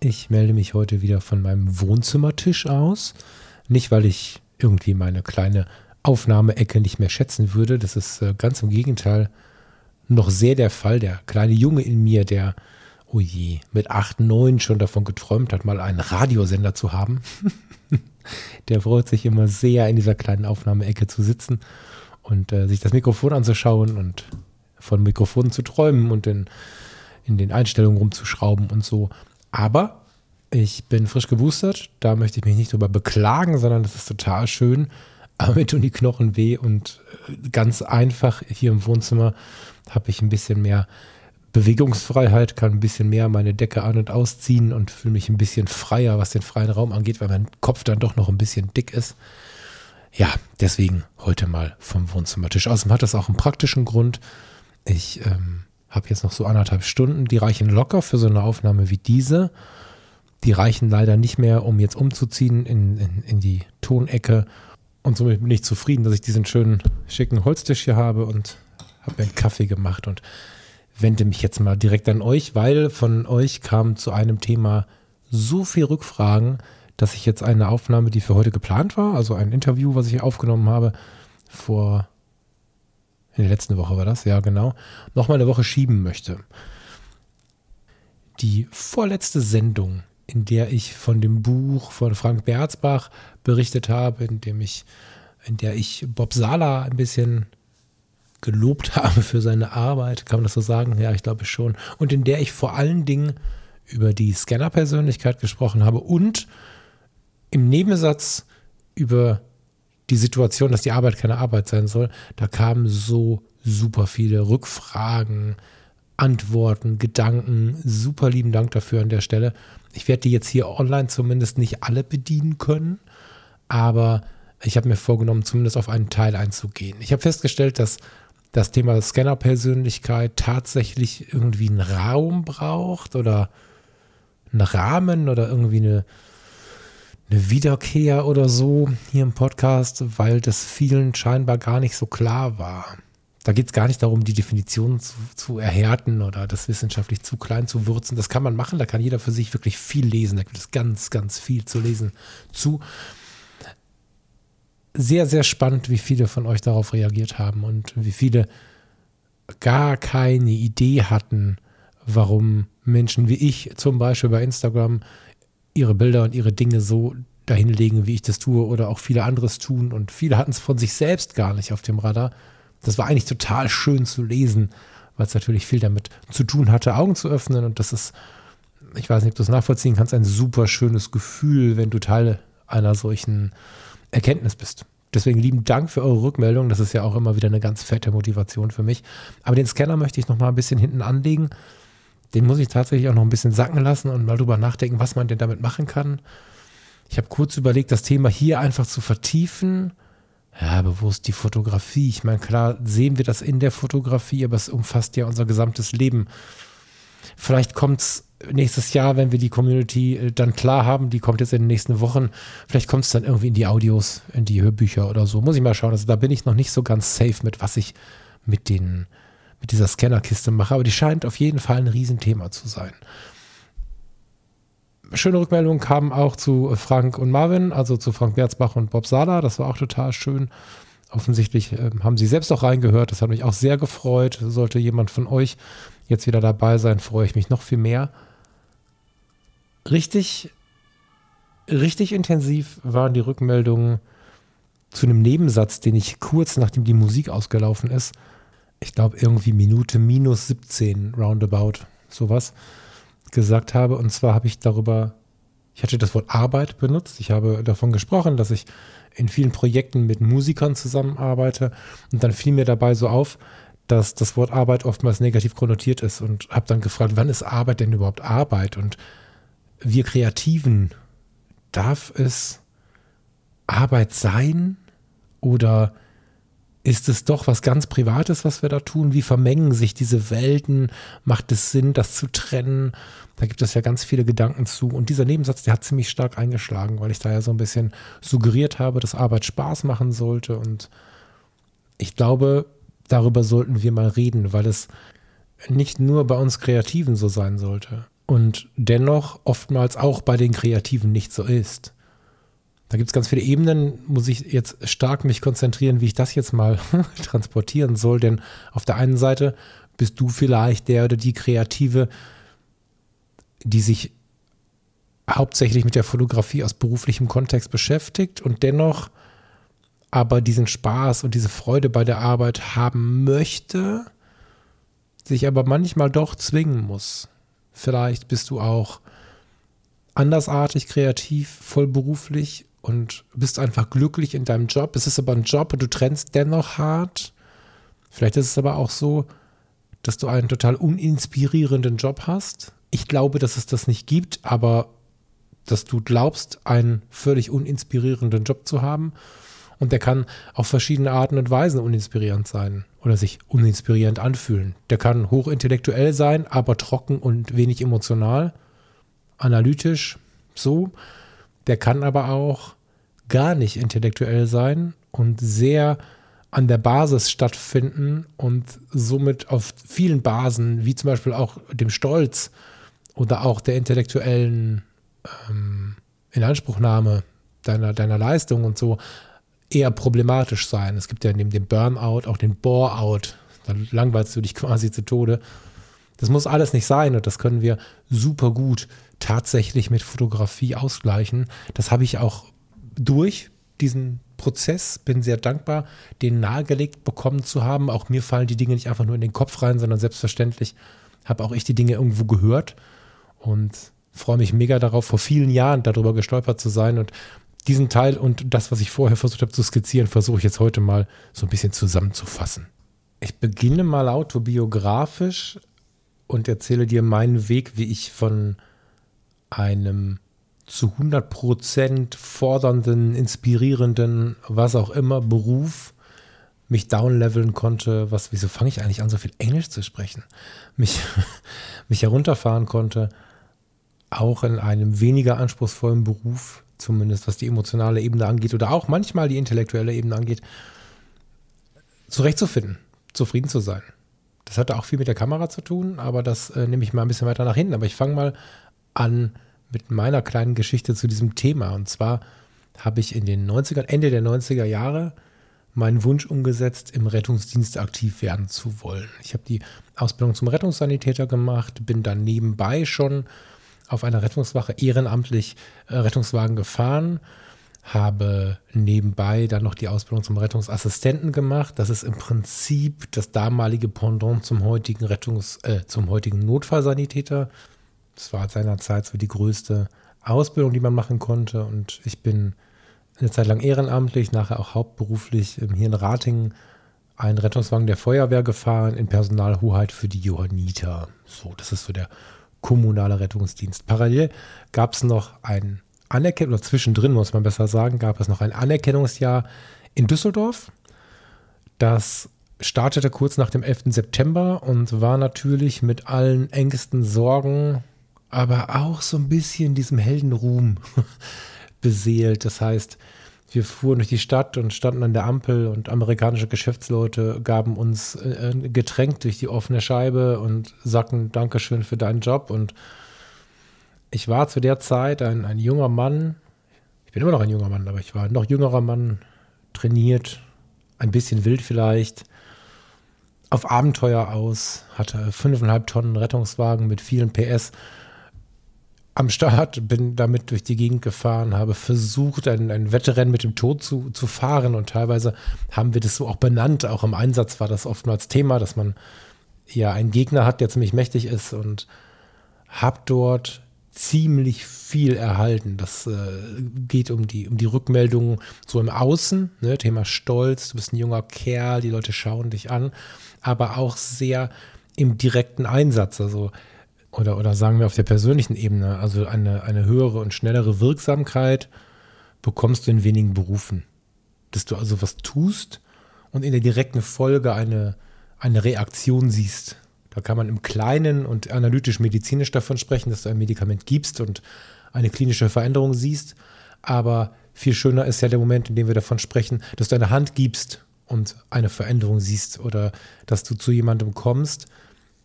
Ich melde mich heute wieder von meinem Wohnzimmertisch aus. Nicht, weil ich irgendwie meine kleine Aufnahmeecke nicht mehr schätzen würde. Das ist äh, ganz im Gegenteil noch sehr der Fall. Der kleine Junge in mir, der, oh je, mit 8, 9 schon davon geträumt hat, mal einen Radiosender zu haben. der freut sich immer sehr, in dieser kleinen Aufnahmeecke zu sitzen und äh, sich das Mikrofon anzuschauen und von Mikrofonen zu träumen und in, in den Einstellungen rumzuschrauben und so. Aber ich bin frisch geboostert, da möchte ich mich nicht drüber beklagen, sondern das ist total schön. Aber mir tun die Knochen weh und äh, ganz einfach hier im Wohnzimmer habe ich ein bisschen mehr Bewegungsfreiheit, kann ein bisschen mehr meine Decke an- und ausziehen und fühle mich ein bisschen freier, was den freien Raum angeht, weil mein Kopf dann doch noch ein bisschen dick ist. Ja, deswegen heute mal vom Wohnzimmertisch. Außerdem hat das auch einen praktischen Grund. Ich ähm, habe jetzt noch so anderthalb Stunden, die reichen locker für so eine Aufnahme wie diese. Die reichen leider nicht mehr, um jetzt umzuziehen in, in, in die Tonecke. Und somit bin ich zufrieden, dass ich diesen schönen, schicken Holztisch hier habe und habe mir einen Kaffee gemacht und wende mich jetzt mal direkt an euch, weil von euch kam zu einem Thema so viel Rückfragen, dass ich jetzt eine Aufnahme, die für heute geplant war, also ein Interview, was ich aufgenommen habe, vor in der letzten Woche war das, ja genau, nochmal eine Woche schieben möchte. Die vorletzte Sendung, in der ich von dem Buch von Frank Berzbach berichtet habe, in dem ich, in der ich Bob Sala ein bisschen gelobt habe für seine Arbeit, kann man das so sagen? Ja, ich glaube schon. Und in der ich vor allen Dingen über die Scanner-Persönlichkeit gesprochen habe und im Nebensatz über die Situation, dass die Arbeit keine Arbeit sein soll, da kamen so super viele Rückfragen, Antworten, Gedanken. Super lieben Dank dafür an der Stelle. Ich werde die jetzt hier online zumindest nicht alle bedienen können, aber ich habe mir vorgenommen, zumindest auf einen Teil einzugehen. Ich habe festgestellt, dass das Thema Scanner-Persönlichkeit tatsächlich irgendwie einen Raum braucht oder einen Rahmen oder irgendwie eine, eine Wiederkehr oder so hier im Podcast, weil das vielen scheinbar gar nicht so klar war. Da geht es gar nicht darum, die Definition zu, zu, erhärten oder das wissenschaftlich zu klein zu würzen. Das kann man machen, da kann jeder für sich wirklich viel lesen. Da gibt es ganz, ganz viel zu lesen zu. Sehr, sehr spannend, wie viele von euch darauf reagiert haben und wie viele gar keine Idee hatten, warum Menschen wie ich zum Beispiel bei Instagram ihre Bilder und ihre Dinge so dahinlegen, wie ich das tue oder auch viele anderes tun. Und viele hatten es von sich selbst gar nicht auf dem Radar. Das war eigentlich total schön zu lesen, weil es natürlich viel damit zu tun hatte, Augen zu öffnen. Und das ist, ich weiß nicht, ob du es nachvollziehen kannst, ein super schönes Gefühl, wenn du Teil einer solchen Erkenntnis bist. Deswegen lieben Dank für eure Rückmeldung. Das ist ja auch immer wieder eine ganz fette Motivation für mich. Aber den Scanner möchte ich noch mal ein bisschen hinten anlegen den muss ich tatsächlich auch noch ein bisschen sacken lassen und mal drüber nachdenken, was man denn damit machen kann. Ich habe kurz überlegt, das Thema hier einfach zu vertiefen. Ja, bewusst die Fotografie. Ich meine, klar sehen wir das in der Fotografie, aber es umfasst ja unser gesamtes Leben. Vielleicht kommt es nächstes Jahr, wenn wir die Community äh, dann klar haben, die kommt jetzt in den nächsten Wochen, vielleicht kommt es dann irgendwie in die Audios, in die Hörbücher oder so. Muss ich mal schauen. Also da bin ich noch nicht so ganz safe mit, was ich mit den mit dieser Scannerkiste mache, aber die scheint auf jeden Fall ein Riesenthema zu sein. Schöne Rückmeldungen kamen auch zu Frank und Marvin, also zu Frank Berzbach und Bob Sala. Das war auch total schön. Offensichtlich äh, haben sie selbst auch reingehört. Das hat mich auch sehr gefreut. Sollte jemand von euch jetzt wieder dabei sein, freue ich mich noch viel mehr. Richtig, richtig intensiv waren die Rückmeldungen zu einem Nebensatz, den ich kurz nachdem die Musik ausgelaufen ist, ich glaube, irgendwie Minute minus 17 roundabout, sowas, gesagt habe. Und zwar habe ich darüber, ich hatte das Wort Arbeit benutzt. Ich habe davon gesprochen, dass ich in vielen Projekten mit Musikern zusammenarbeite. Und dann fiel mir dabei so auf, dass das Wort Arbeit oftmals negativ konnotiert ist und habe dann gefragt, wann ist Arbeit denn überhaupt Arbeit? Und wir Kreativen, darf es Arbeit sein oder ist es doch was ganz Privates, was wir da tun? Wie vermengen sich diese Welten? Macht es Sinn, das zu trennen? Da gibt es ja ganz viele Gedanken zu. Und dieser Nebensatz, der hat ziemlich stark eingeschlagen, weil ich da ja so ein bisschen suggeriert habe, dass Arbeit Spaß machen sollte. Und ich glaube, darüber sollten wir mal reden, weil es nicht nur bei uns Kreativen so sein sollte und dennoch oftmals auch bei den Kreativen nicht so ist. Da gibt es ganz viele Ebenen, muss ich jetzt stark mich konzentrieren, wie ich das jetzt mal transportieren soll, denn auf der einen Seite bist du vielleicht der oder die Kreative, die sich hauptsächlich mit der Fotografie aus beruflichem Kontext beschäftigt und dennoch aber diesen Spaß und diese Freude bei der Arbeit haben möchte, sich aber manchmal doch zwingen muss. Vielleicht bist du auch andersartig kreativ, vollberuflich und bist einfach glücklich in deinem Job. Es ist aber ein Job und du trennst dennoch hart. Vielleicht ist es aber auch so, dass du einen total uninspirierenden Job hast. Ich glaube, dass es das nicht gibt, aber dass du glaubst, einen völlig uninspirierenden Job zu haben. Und der kann auf verschiedene Arten und Weisen uninspirierend sein oder sich uninspirierend anfühlen. Der kann hochintellektuell sein, aber trocken und wenig emotional, analytisch, so. Der kann aber auch gar nicht intellektuell sein und sehr an der Basis stattfinden und somit auf vielen Basen, wie zum Beispiel auch dem Stolz oder auch der intellektuellen ähm, Inanspruchnahme deiner, deiner Leistung und so, eher problematisch sein. Es gibt ja neben dem Burnout auch den Bore-out. Dann langweilst du dich quasi zu Tode. Das muss alles nicht sein und das können wir super gut tatsächlich mit Fotografie ausgleichen. Das habe ich auch durch diesen Prozess, bin sehr dankbar, den nahegelegt bekommen zu haben. Auch mir fallen die Dinge nicht einfach nur in den Kopf rein, sondern selbstverständlich habe auch ich die Dinge irgendwo gehört und freue mich mega darauf, vor vielen Jahren darüber gestolpert zu sein und diesen Teil und das, was ich vorher versucht habe zu skizzieren, versuche ich jetzt heute mal so ein bisschen zusammenzufassen. Ich beginne mal autobiografisch und erzähle dir meinen Weg, wie ich von einem zu 100% fordernden, inspirierenden, was auch immer Beruf mich downleveln konnte. Was, wieso fange ich eigentlich an, so viel Englisch zu sprechen? Mich, mich herunterfahren konnte, auch in einem weniger anspruchsvollen Beruf, zumindest was die emotionale Ebene angeht oder auch manchmal die intellektuelle Ebene angeht, zurechtzufinden, zufrieden zu sein. Das hatte auch viel mit der Kamera zu tun, aber das äh, nehme ich mal ein bisschen weiter nach hinten. Aber ich fange mal an mit meiner kleinen Geschichte zu diesem Thema. Und zwar habe ich in den 90er, Ende der 90er Jahre meinen Wunsch umgesetzt, im Rettungsdienst aktiv werden zu wollen. Ich habe die Ausbildung zum Rettungssanitäter gemacht, bin dann nebenbei schon auf einer Rettungswache ehrenamtlich äh, Rettungswagen gefahren, habe nebenbei dann noch die Ausbildung zum Rettungsassistenten gemacht. Das ist im Prinzip das damalige Pendant zum heutigen Rettungs, äh, zum heutigen Notfallsanitäter. Das war seinerzeit so die größte Ausbildung, die man machen konnte. Und ich bin eine Zeit lang ehrenamtlich, nachher auch hauptberuflich hier in Ratingen einen Rettungswagen der Feuerwehr gefahren in Personalhoheit für die Johanniter. So, das ist so der kommunale Rettungsdienst. Parallel gab es noch ein Anerkennung, oder zwischendrin muss man besser sagen, gab es noch ein Anerkennungsjahr in Düsseldorf. Das startete kurz nach dem 11. September und war natürlich mit allen Ängsten, Sorgen aber auch so ein bisschen diesem Heldenruhm beseelt. Das heißt, wir fuhren durch die Stadt und standen an der Ampel und amerikanische Geschäftsleute gaben uns äh, ein Getränk durch die offene Scheibe und sagten Dankeschön für deinen Job. Und ich war zu der Zeit ein, ein junger Mann, ich bin immer noch ein junger Mann, aber ich war ein noch jüngerer Mann, trainiert, ein bisschen wild vielleicht, auf Abenteuer aus, hatte fünfeinhalb Tonnen Rettungswagen mit vielen PS am Start, bin damit durch die Gegend gefahren, habe versucht, ein, ein Wettrennen mit dem Tod zu, zu fahren und teilweise haben wir das so auch benannt. Auch im Einsatz war das oftmals Thema, dass man ja einen Gegner hat, der ziemlich mächtig ist und habe dort ziemlich viel erhalten. Das äh, geht um die, um die Rückmeldungen so im Außen, ne? Thema Stolz, du bist ein junger Kerl, die Leute schauen dich an, aber auch sehr im direkten Einsatz. Also oder, oder sagen wir auf der persönlichen Ebene, also eine, eine höhere und schnellere Wirksamkeit bekommst du in wenigen Berufen. Dass du also was tust und in der direkten Folge eine, eine Reaktion siehst. Da kann man im Kleinen und analytisch-medizinisch davon sprechen, dass du ein Medikament gibst und eine klinische Veränderung siehst. Aber viel schöner ist ja der Moment, in dem wir davon sprechen, dass du eine Hand gibst und eine Veränderung siehst oder dass du zu jemandem kommst,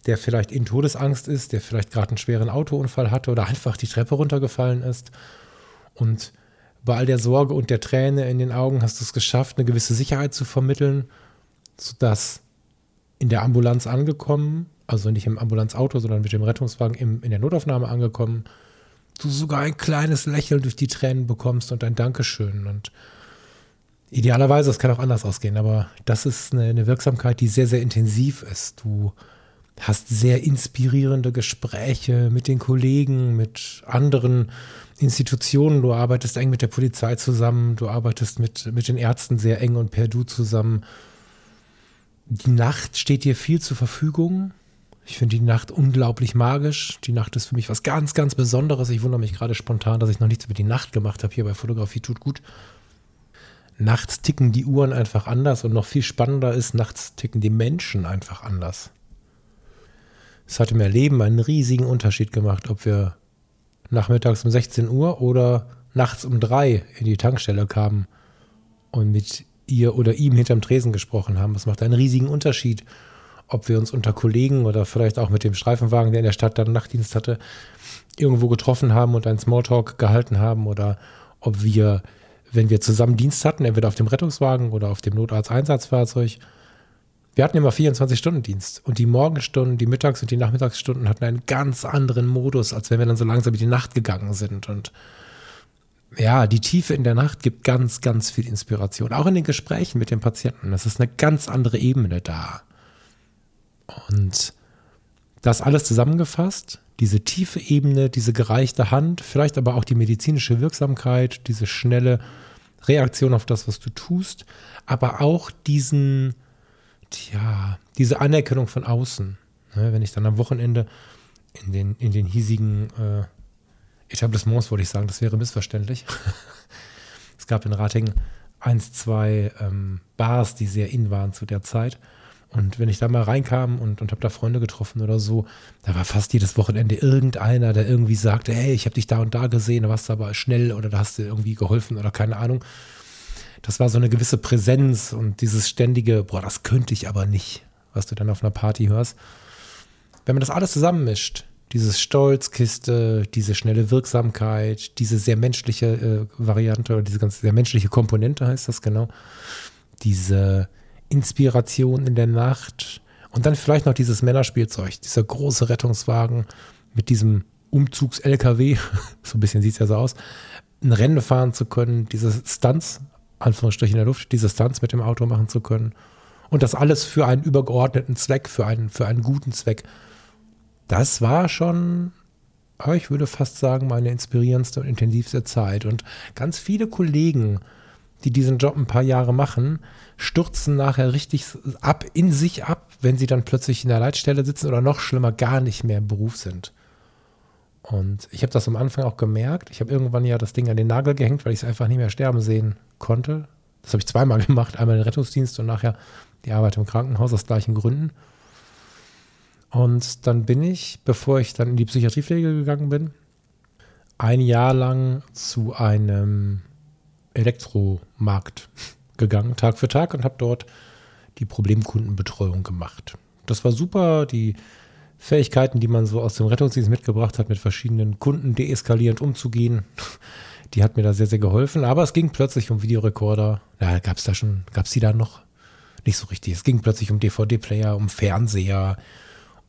der vielleicht in Todesangst ist, der vielleicht gerade einen schweren Autounfall hatte oder einfach die Treppe runtergefallen ist. Und bei all der Sorge und der Träne in den Augen hast du es geschafft, eine gewisse Sicherheit zu vermitteln, sodass in der Ambulanz angekommen, also nicht im Ambulanzauto, sondern mit dem Rettungswagen im, in der Notaufnahme angekommen, du sogar ein kleines Lächeln durch die Tränen bekommst und ein Dankeschön. Und idealerweise, es kann auch anders ausgehen, aber das ist eine, eine Wirksamkeit, die sehr, sehr intensiv ist. Du hast sehr inspirierende Gespräche mit den Kollegen, mit anderen Institutionen. Du arbeitest eng mit der Polizei zusammen, du arbeitest mit, mit den Ärzten sehr eng und per Du zusammen. Die Nacht steht dir viel zur Verfügung. Ich finde die Nacht unglaublich magisch. Die Nacht ist für mich was ganz, ganz Besonderes. Ich wundere mich gerade spontan, dass ich noch nichts mit die Nacht gemacht habe hier bei Fotografie tut gut. Nachts ticken die Uhren einfach anders und noch viel spannender ist, nachts ticken die Menschen einfach anders. Es hat im Erleben einen riesigen Unterschied gemacht, ob wir nachmittags um 16 Uhr oder nachts um drei in die Tankstelle kamen und mit ihr oder ihm hinterm Tresen gesprochen haben. Das macht einen riesigen Unterschied, ob wir uns unter Kollegen oder vielleicht auch mit dem Streifenwagen, der in der Stadt dann Nachtdienst hatte, irgendwo getroffen haben und einen Smalltalk gehalten haben oder ob wir, wenn wir zusammen Dienst hatten, entweder auf dem Rettungswagen oder auf dem Notarzteinsatzfahrzeug, wir hatten immer 24-Stunden-Dienst und die Morgenstunden, die Mittags- und die Nachmittagsstunden hatten einen ganz anderen Modus, als wenn wir dann so langsam in die Nacht gegangen sind. Und ja, die Tiefe in der Nacht gibt ganz, ganz viel Inspiration. Auch in den Gesprächen mit den Patienten. Das ist eine ganz andere Ebene da. Und das alles zusammengefasst, diese tiefe Ebene, diese gereichte Hand, vielleicht aber auch die medizinische Wirksamkeit, diese schnelle Reaktion auf das, was du tust, aber auch diesen ja, diese Anerkennung von außen. Ne, wenn ich dann am Wochenende in den, in den hiesigen äh, Etablissements, wollte ich sagen, das wäre missverständlich. es gab in Ratingen eins, zwei ähm, Bars, die sehr in waren zu der Zeit. Und wenn ich da mal reinkam und, und habe da Freunde getroffen oder so, da war fast jedes Wochenende irgendeiner, der irgendwie sagte, hey, ich habe dich da und da gesehen, da warst du aber schnell oder da hast du irgendwie geholfen oder keine Ahnung das war so eine gewisse Präsenz und dieses ständige, boah, das könnte ich aber nicht, was du dann auf einer Party hörst. Wenn man das alles zusammenmischt, dieses Stolzkiste, diese schnelle Wirksamkeit, diese sehr menschliche äh, Variante oder diese ganz sehr menschliche Komponente heißt das genau, diese Inspiration in der Nacht und dann vielleicht noch dieses Männerspielzeug, dieser große Rettungswagen mit diesem Umzugs-LKW, so ein bisschen sieht es ja so aus, ein Rennen fahren zu können, diese Stunts Anführungsstrichen in der Luft, diese Stunts mit dem Auto machen zu können. Und das alles für einen übergeordneten Zweck, für einen, für einen guten Zweck. Das war schon, ich würde fast sagen, meine inspirierendste und intensivste Zeit. Und ganz viele Kollegen, die diesen Job ein paar Jahre machen, stürzen nachher richtig ab, in sich ab, wenn sie dann plötzlich in der Leitstelle sitzen oder noch schlimmer, gar nicht mehr im Beruf sind. Und ich habe das am Anfang auch gemerkt. Ich habe irgendwann ja das Ding an den Nagel gehängt, weil ich es einfach nicht mehr sterben sehen konnte. Das habe ich zweimal gemacht, einmal den Rettungsdienst und nachher die Arbeit im Krankenhaus aus gleichen Gründen. Und dann bin ich, bevor ich dann in die Psychiatriepflege gegangen bin, ein Jahr lang zu einem Elektromarkt gegangen, Tag für Tag, und habe dort die Problemkundenbetreuung gemacht. Das war super. Die Fähigkeiten, die man so aus dem Rettungsdienst mitgebracht hat, mit verschiedenen Kunden deeskalierend umzugehen, die hat mir da sehr, sehr geholfen. Aber es ging plötzlich um Videorekorder. Ja, gab es da schon, gab es die da noch? Nicht so richtig. Es ging plötzlich um DVD-Player, um Fernseher,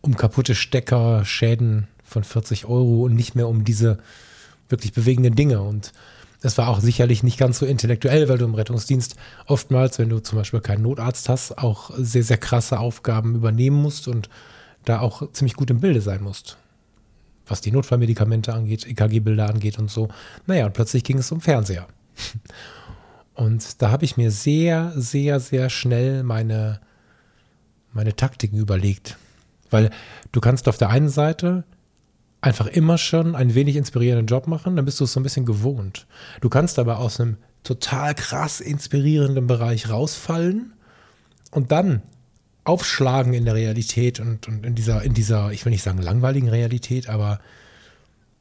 um kaputte Stecker, Schäden von 40 Euro und nicht mehr um diese wirklich bewegenden Dinge. Und es war auch sicherlich nicht ganz so intellektuell, weil du im Rettungsdienst oftmals, wenn du zum Beispiel keinen Notarzt hast, auch sehr, sehr krasse Aufgaben übernehmen musst und da auch ziemlich gut im Bilde sein musst. Was die Notfallmedikamente angeht, EKG-Bilder angeht und so. Naja, und plötzlich ging es um Fernseher. Und da habe ich mir sehr, sehr, sehr schnell meine, meine Taktiken überlegt. Weil du kannst auf der einen Seite einfach immer schon einen wenig inspirierenden Job machen, dann bist du es so ein bisschen gewohnt. Du kannst aber aus einem total krass inspirierenden Bereich rausfallen und dann aufschlagen in der Realität und, und in dieser, in dieser, ich will nicht sagen langweiligen Realität, aber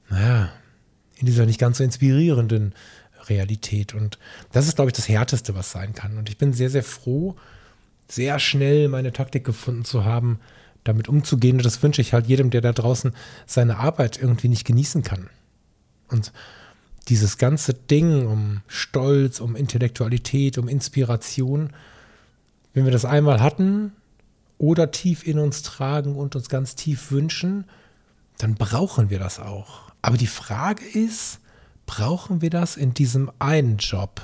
naja, in dieser nicht ganz so inspirierenden Realität. Und das ist, glaube ich, das Härteste, was sein kann. Und ich bin sehr, sehr froh, sehr schnell meine Taktik gefunden zu haben, damit umzugehen. Und das wünsche ich halt jedem, der da draußen seine Arbeit irgendwie nicht genießen kann. Und dieses ganze Ding um Stolz, um Intellektualität, um Inspiration, wenn wir das einmal hatten oder tief in uns tragen und uns ganz tief wünschen, dann brauchen wir das auch. Aber die Frage ist, brauchen wir das in diesem einen Job?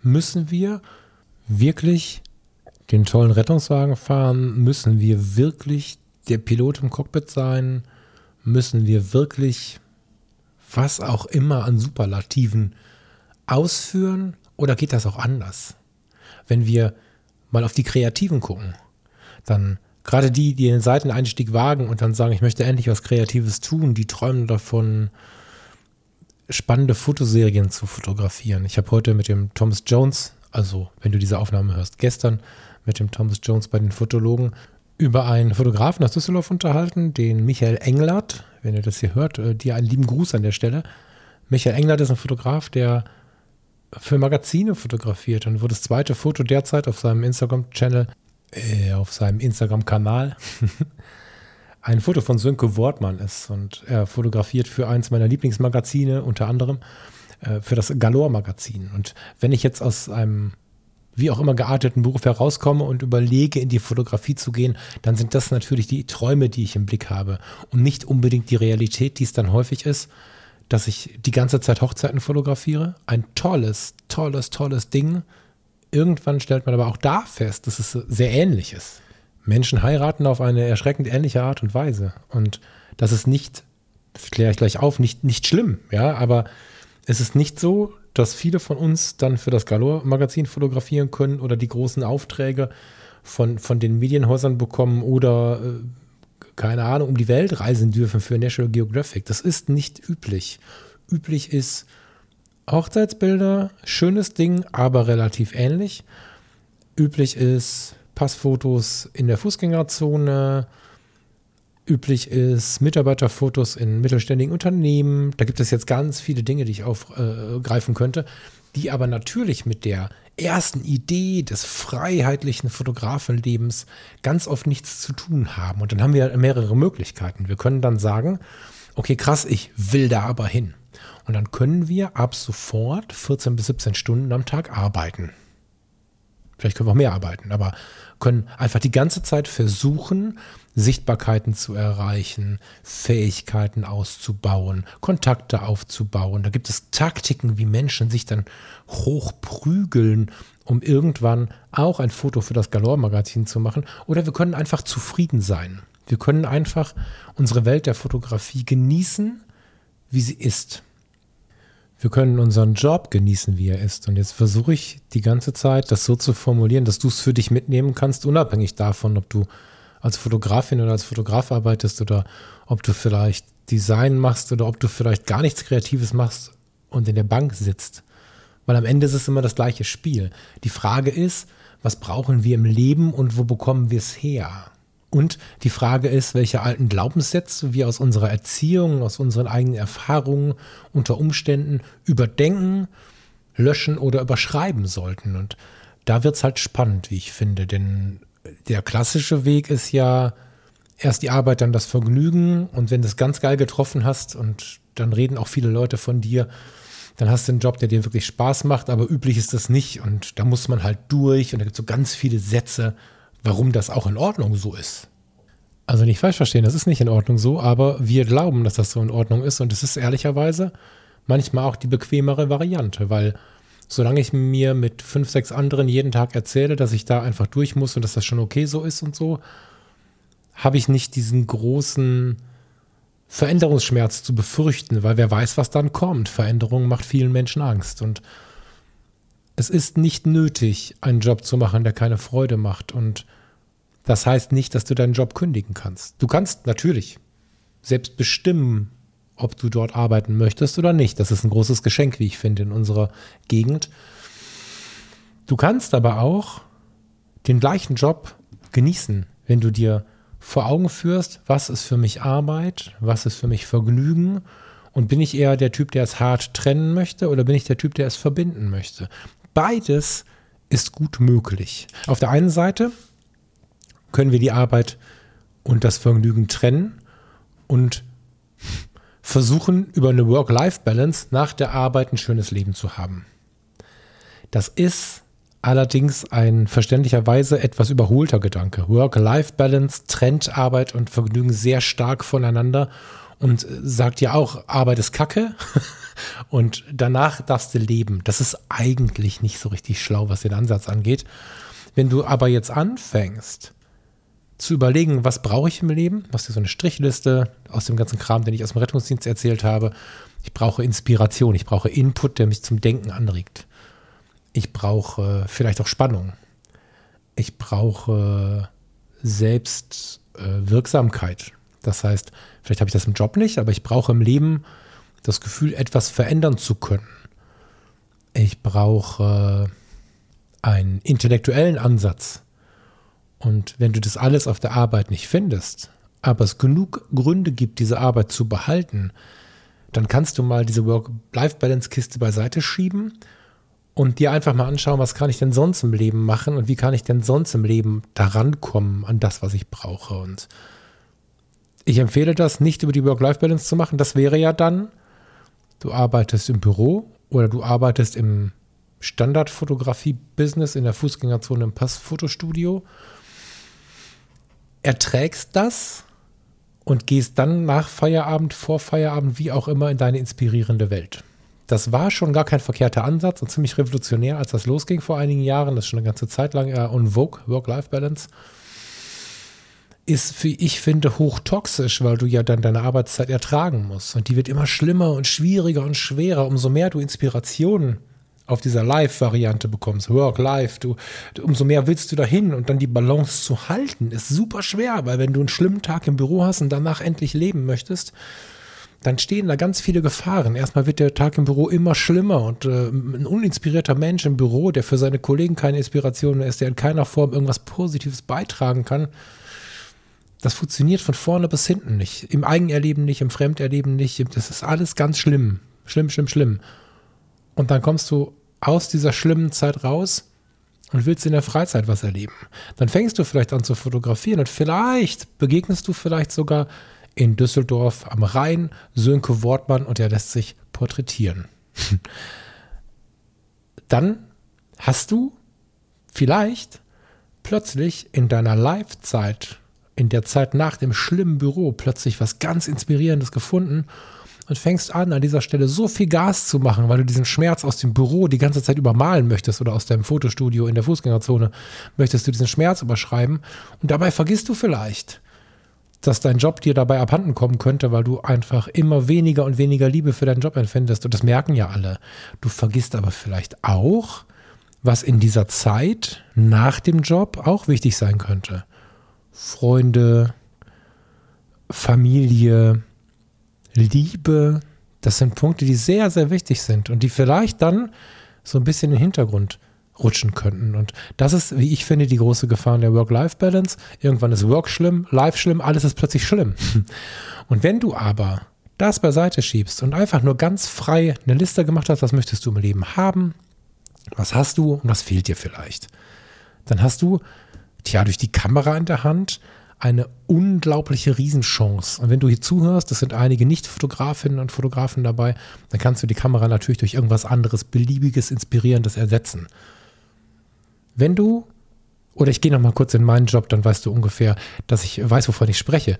Müssen wir wirklich den tollen Rettungswagen fahren? Müssen wir wirklich der Pilot im Cockpit sein? Müssen wir wirklich was auch immer an Superlativen ausführen? Oder geht das auch anders? Wenn wir mal auf die Kreativen gucken, dann gerade die, die den Seiteneinstieg wagen und dann sagen, ich möchte endlich was Kreatives tun, die träumen davon, spannende Fotoserien zu fotografieren. Ich habe heute mit dem Thomas Jones, also wenn du diese Aufnahme hörst, gestern mit dem Thomas Jones bei den Fotologen über einen Fotografen aus Düsseldorf unterhalten, den Michael Englert. Wenn ihr das hier hört, äh, dir einen lieben Gruß an der Stelle. Michael Englert ist ein Fotograf, der für Magazine fotografiert und wo das zweite Foto derzeit auf seinem Instagram-Channel, äh, auf seinem Instagram-Kanal ein Foto von Sönke Wortmann ist. Und er fotografiert für eins meiner Lieblingsmagazine, unter anderem äh, für das Galore-Magazin. Und wenn ich jetzt aus einem wie auch immer gearteten Beruf herauskomme und überlege, in die Fotografie zu gehen, dann sind das natürlich die Träume, die ich im Blick habe und nicht unbedingt die Realität, die es dann häufig ist, dass ich die ganze Zeit Hochzeiten fotografiere. Ein tolles, tolles, tolles Ding. Irgendwann stellt man aber auch da fest, dass es sehr ähnlich ist. Menschen heiraten auf eine erschreckend ähnliche Art und Weise. Und das ist nicht, das kläre ich gleich auf, nicht, nicht schlimm, ja, aber es ist nicht so, dass viele von uns dann für das Galore-Magazin fotografieren können oder die großen Aufträge von, von den Medienhäusern bekommen oder, äh, keine Ahnung, um die Welt reisen dürfen für National Geographic. Das ist nicht üblich. Üblich ist Hochzeitsbilder, schönes Ding, aber relativ ähnlich. Üblich ist Passfotos in der Fußgängerzone. Üblich ist Mitarbeiterfotos in mittelständigen Unternehmen. Da gibt es jetzt ganz viele Dinge, die ich aufgreifen könnte, die aber natürlich mit der ersten Idee des freiheitlichen Fotografenlebens ganz oft nichts zu tun haben. Und dann haben wir mehrere Möglichkeiten. Wir können dann sagen, okay, krass, ich will da aber hin. Und dann können wir ab sofort 14 bis 17 Stunden am Tag arbeiten. Vielleicht können wir auch mehr arbeiten, aber können einfach die ganze Zeit versuchen, Sichtbarkeiten zu erreichen, Fähigkeiten auszubauen, Kontakte aufzubauen. Da gibt es Taktiken, wie Menschen sich dann hochprügeln, um irgendwann auch ein Foto für das Galore-Magazin zu machen. Oder wir können einfach zufrieden sein. Wir können einfach unsere Welt der Fotografie genießen, wie sie ist. Wir können unseren Job genießen, wie er ist. Und jetzt versuche ich die ganze Zeit, das so zu formulieren, dass du es für dich mitnehmen kannst, unabhängig davon, ob du als Fotografin oder als Fotograf arbeitest oder ob du vielleicht Design machst oder ob du vielleicht gar nichts Kreatives machst und in der Bank sitzt. Weil am Ende ist es immer das gleiche Spiel. Die Frage ist, was brauchen wir im Leben und wo bekommen wir es her? Und die Frage ist, welche alten Glaubenssätze wir aus unserer Erziehung, aus unseren eigenen Erfahrungen unter Umständen überdenken, löschen oder überschreiben sollten. Und da wird es halt spannend, wie ich finde, denn der klassische Weg ist ja erst die Arbeit, dann das Vergnügen. Und wenn du es ganz geil getroffen hast und dann reden auch viele Leute von dir, dann hast du einen Job, der dir wirklich Spaß macht, aber üblich ist das nicht. Und da muss man halt durch und da gibt es so ganz viele Sätze, warum das auch in Ordnung so ist. Also nicht falsch verstehen, das ist nicht in Ordnung so, aber wir glauben, dass das so in Ordnung ist und es ist ehrlicherweise manchmal auch die bequemere Variante, weil solange ich mir mit fünf, sechs anderen jeden Tag erzähle, dass ich da einfach durch muss und dass das schon okay so ist und so, habe ich nicht diesen großen Veränderungsschmerz zu befürchten, weil wer weiß, was dann kommt. Veränderung macht vielen Menschen Angst und es ist nicht nötig, einen Job zu machen, der keine Freude macht und das heißt nicht, dass du deinen Job kündigen kannst. Du kannst natürlich selbst bestimmen, ob du dort arbeiten möchtest oder nicht. Das ist ein großes Geschenk, wie ich finde, in unserer Gegend. Du kannst aber auch den gleichen Job genießen, wenn du dir vor Augen führst, was ist für mich Arbeit, was ist für mich Vergnügen und bin ich eher der Typ, der es hart trennen möchte oder bin ich der Typ, der es verbinden möchte? Beides ist gut möglich. Auf der einen Seite können wir die Arbeit und das Vergnügen trennen und versuchen, über eine Work-Life-Balance nach der Arbeit ein schönes Leben zu haben. Das ist allerdings ein verständlicherweise etwas überholter Gedanke. Work-Life-Balance trennt Arbeit und Vergnügen sehr stark voneinander und sagt ja auch, Arbeit ist Kacke und danach darfst du leben. Das ist eigentlich nicht so richtig schlau, was den Ansatz angeht. Wenn du aber jetzt anfängst, zu überlegen, was brauche ich im Leben? Was ist so eine Strichliste aus dem ganzen Kram, den ich aus dem Rettungsdienst erzählt habe? Ich brauche Inspiration, ich brauche Input, der mich zum Denken anregt. Ich brauche vielleicht auch Spannung. Ich brauche Selbstwirksamkeit. Das heißt, vielleicht habe ich das im Job nicht, aber ich brauche im Leben das Gefühl, etwas verändern zu können. Ich brauche einen intellektuellen Ansatz. Und wenn du das alles auf der Arbeit nicht findest, aber es genug Gründe gibt, diese Arbeit zu behalten, dann kannst du mal diese Work-Life-Balance-Kiste beiseite schieben und dir einfach mal anschauen, was kann ich denn sonst im Leben machen und wie kann ich denn sonst im Leben daran kommen an das, was ich brauche. Und ich empfehle das nicht über die Work-Life-Balance zu machen. Das wäre ja dann, du arbeitest im Büro oder du arbeitest im Standardfotografie-Business in der Fußgängerzone im Passfotostudio erträgst das und gehst dann nach Feierabend, vor Feierabend, wie auch immer, in deine inspirierende Welt. Das war schon gar kein verkehrter Ansatz und ziemlich revolutionär, als das losging vor einigen Jahren. Das ist schon eine ganze Zeit lang eher on Work-Life-Balance. Ist, wie ich finde, hochtoxisch, weil du ja dann deine Arbeitszeit ertragen musst. Und die wird immer schlimmer und schwieriger und schwerer, umso mehr du Inspirationen auf dieser Live-Variante bekommst, Work-Life, du, umso mehr willst du dahin und dann die Balance zu halten, ist super schwer, weil wenn du einen schlimmen Tag im Büro hast und danach endlich leben möchtest, dann stehen da ganz viele Gefahren. Erstmal wird der Tag im Büro immer schlimmer und äh, ein uninspirierter Mensch im Büro, der für seine Kollegen keine Inspiration mehr ist, der in keiner Form irgendwas Positives beitragen kann, das funktioniert von vorne bis hinten nicht. Im Eigenerleben nicht, im Fremderleben nicht. Das ist alles ganz schlimm. Schlimm, schlimm, schlimm. Und dann kommst du aus dieser schlimmen Zeit raus und willst in der Freizeit was erleben. Dann fängst du vielleicht an zu fotografieren und vielleicht begegnest du vielleicht sogar in Düsseldorf am Rhein Sönke Wortmann und er lässt sich porträtieren. Dann hast du vielleicht plötzlich in deiner Live-Zeit, in der Zeit nach dem schlimmen Büro, plötzlich was ganz Inspirierendes gefunden und fängst an, an dieser Stelle so viel Gas zu machen, weil du diesen Schmerz aus dem Büro die ganze Zeit übermalen möchtest oder aus deinem Fotostudio in der Fußgängerzone möchtest du diesen Schmerz überschreiben und dabei vergisst du vielleicht, dass dein Job dir dabei abhanden kommen könnte, weil du einfach immer weniger und weniger Liebe für deinen Job empfindest und das merken ja alle. Du vergisst aber vielleicht auch, was in dieser Zeit nach dem Job auch wichtig sein könnte. Freunde, Familie, Liebe, das sind Punkte, die sehr, sehr wichtig sind und die vielleicht dann so ein bisschen in den Hintergrund rutschen könnten. Und das ist, wie ich finde, die große Gefahr in der Work-Life-Balance. Irgendwann ist Work schlimm, Life schlimm, alles ist plötzlich schlimm. Und wenn du aber das beiseite schiebst und einfach nur ganz frei eine Liste gemacht hast, was möchtest du im Leben haben, was hast du und was fehlt dir vielleicht, dann hast du, tja, durch die Kamera in der Hand eine unglaubliche Riesenchance. Und wenn du hier zuhörst, das sind einige Nicht-Fotografinnen und Fotografen dabei, dann kannst du die Kamera natürlich durch irgendwas anderes, beliebiges, inspirierendes ersetzen. Wenn du, oder ich gehe noch mal kurz in meinen Job, dann weißt du ungefähr, dass ich weiß, wovon ich spreche.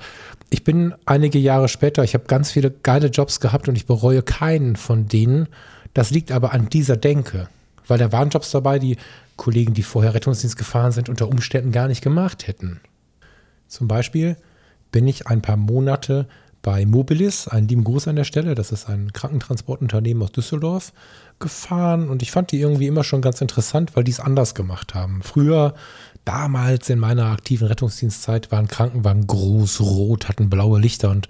Ich bin einige Jahre später, ich habe ganz viele geile Jobs gehabt und ich bereue keinen von denen. Das liegt aber an dieser Denke, weil da waren Jobs dabei, die Kollegen, die vorher Rettungsdienst gefahren sind, unter Umständen gar nicht gemacht hätten. Zum Beispiel bin ich ein paar Monate bei Mobilis, einen lieben Gruß an der Stelle, das ist ein Krankentransportunternehmen aus Düsseldorf, gefahren und ich fand die irgendwie immer schon ganz interessant, weil die es anders gemacht haben. Früher, damals in meiner aktiven Rettungsdienstzeit, waren Krankenwagen groß, rot, hatten blaue Lichter und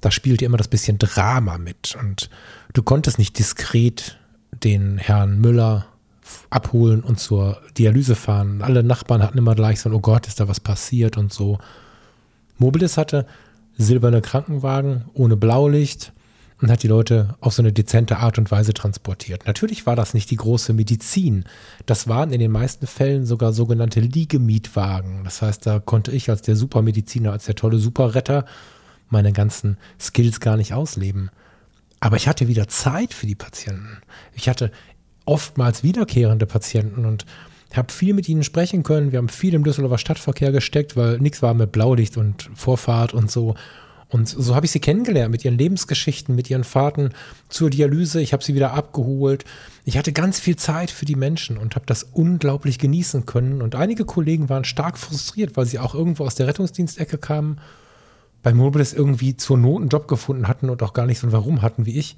da spielte immer das bisschen Drama mit und du konntest nicht diskret den Herrn Müller abholen und zur Dialyse fahren. Alle Nachbarn hatten immer gleich so, oh Gott, ist da was passiert und so. Mobilis hatte silberne Krankenwagen ohne Blaulicht und hat die Leute auf so eine dezente Art und Weise transportiert. Natürlich war das nicht die große Medizin. Das waren in den meisten Fällen sogar sogenannte Liegemietwagen. Das heißt, da konnte ich als der Supermediziner, als der tolle Superretter meine ganzen Skills gar nicht ausleben. Aber ich hatte wieder Zeit für die Patienten. Ich hatte oftmals wiederkehrende Patienten und habe viel mit ihnen sprechen können. Wir haben viel im Düsseldorfer Stadtverkehr gesteckt, weil nichts war mit Blaulicht und Vorfahrt und so. Und so habe ich sie kennengelernt mit ihren Lebensgeschichten, mit ihren Fahrten zur Dialyse. Ich habe sie wieder abgeholt. Ich hatte ganz viel Zeit für die Menschen und habe das unglaublich genießen können. Und einige Kollegen waren stark frustriert, weil sie auch irgendwo aus der Rettungsdienstecke kamen, bei Mobilis irgendwie zur Not einen Job gefunden hatten und auch gar nicht so ein Warum hatten wie ich.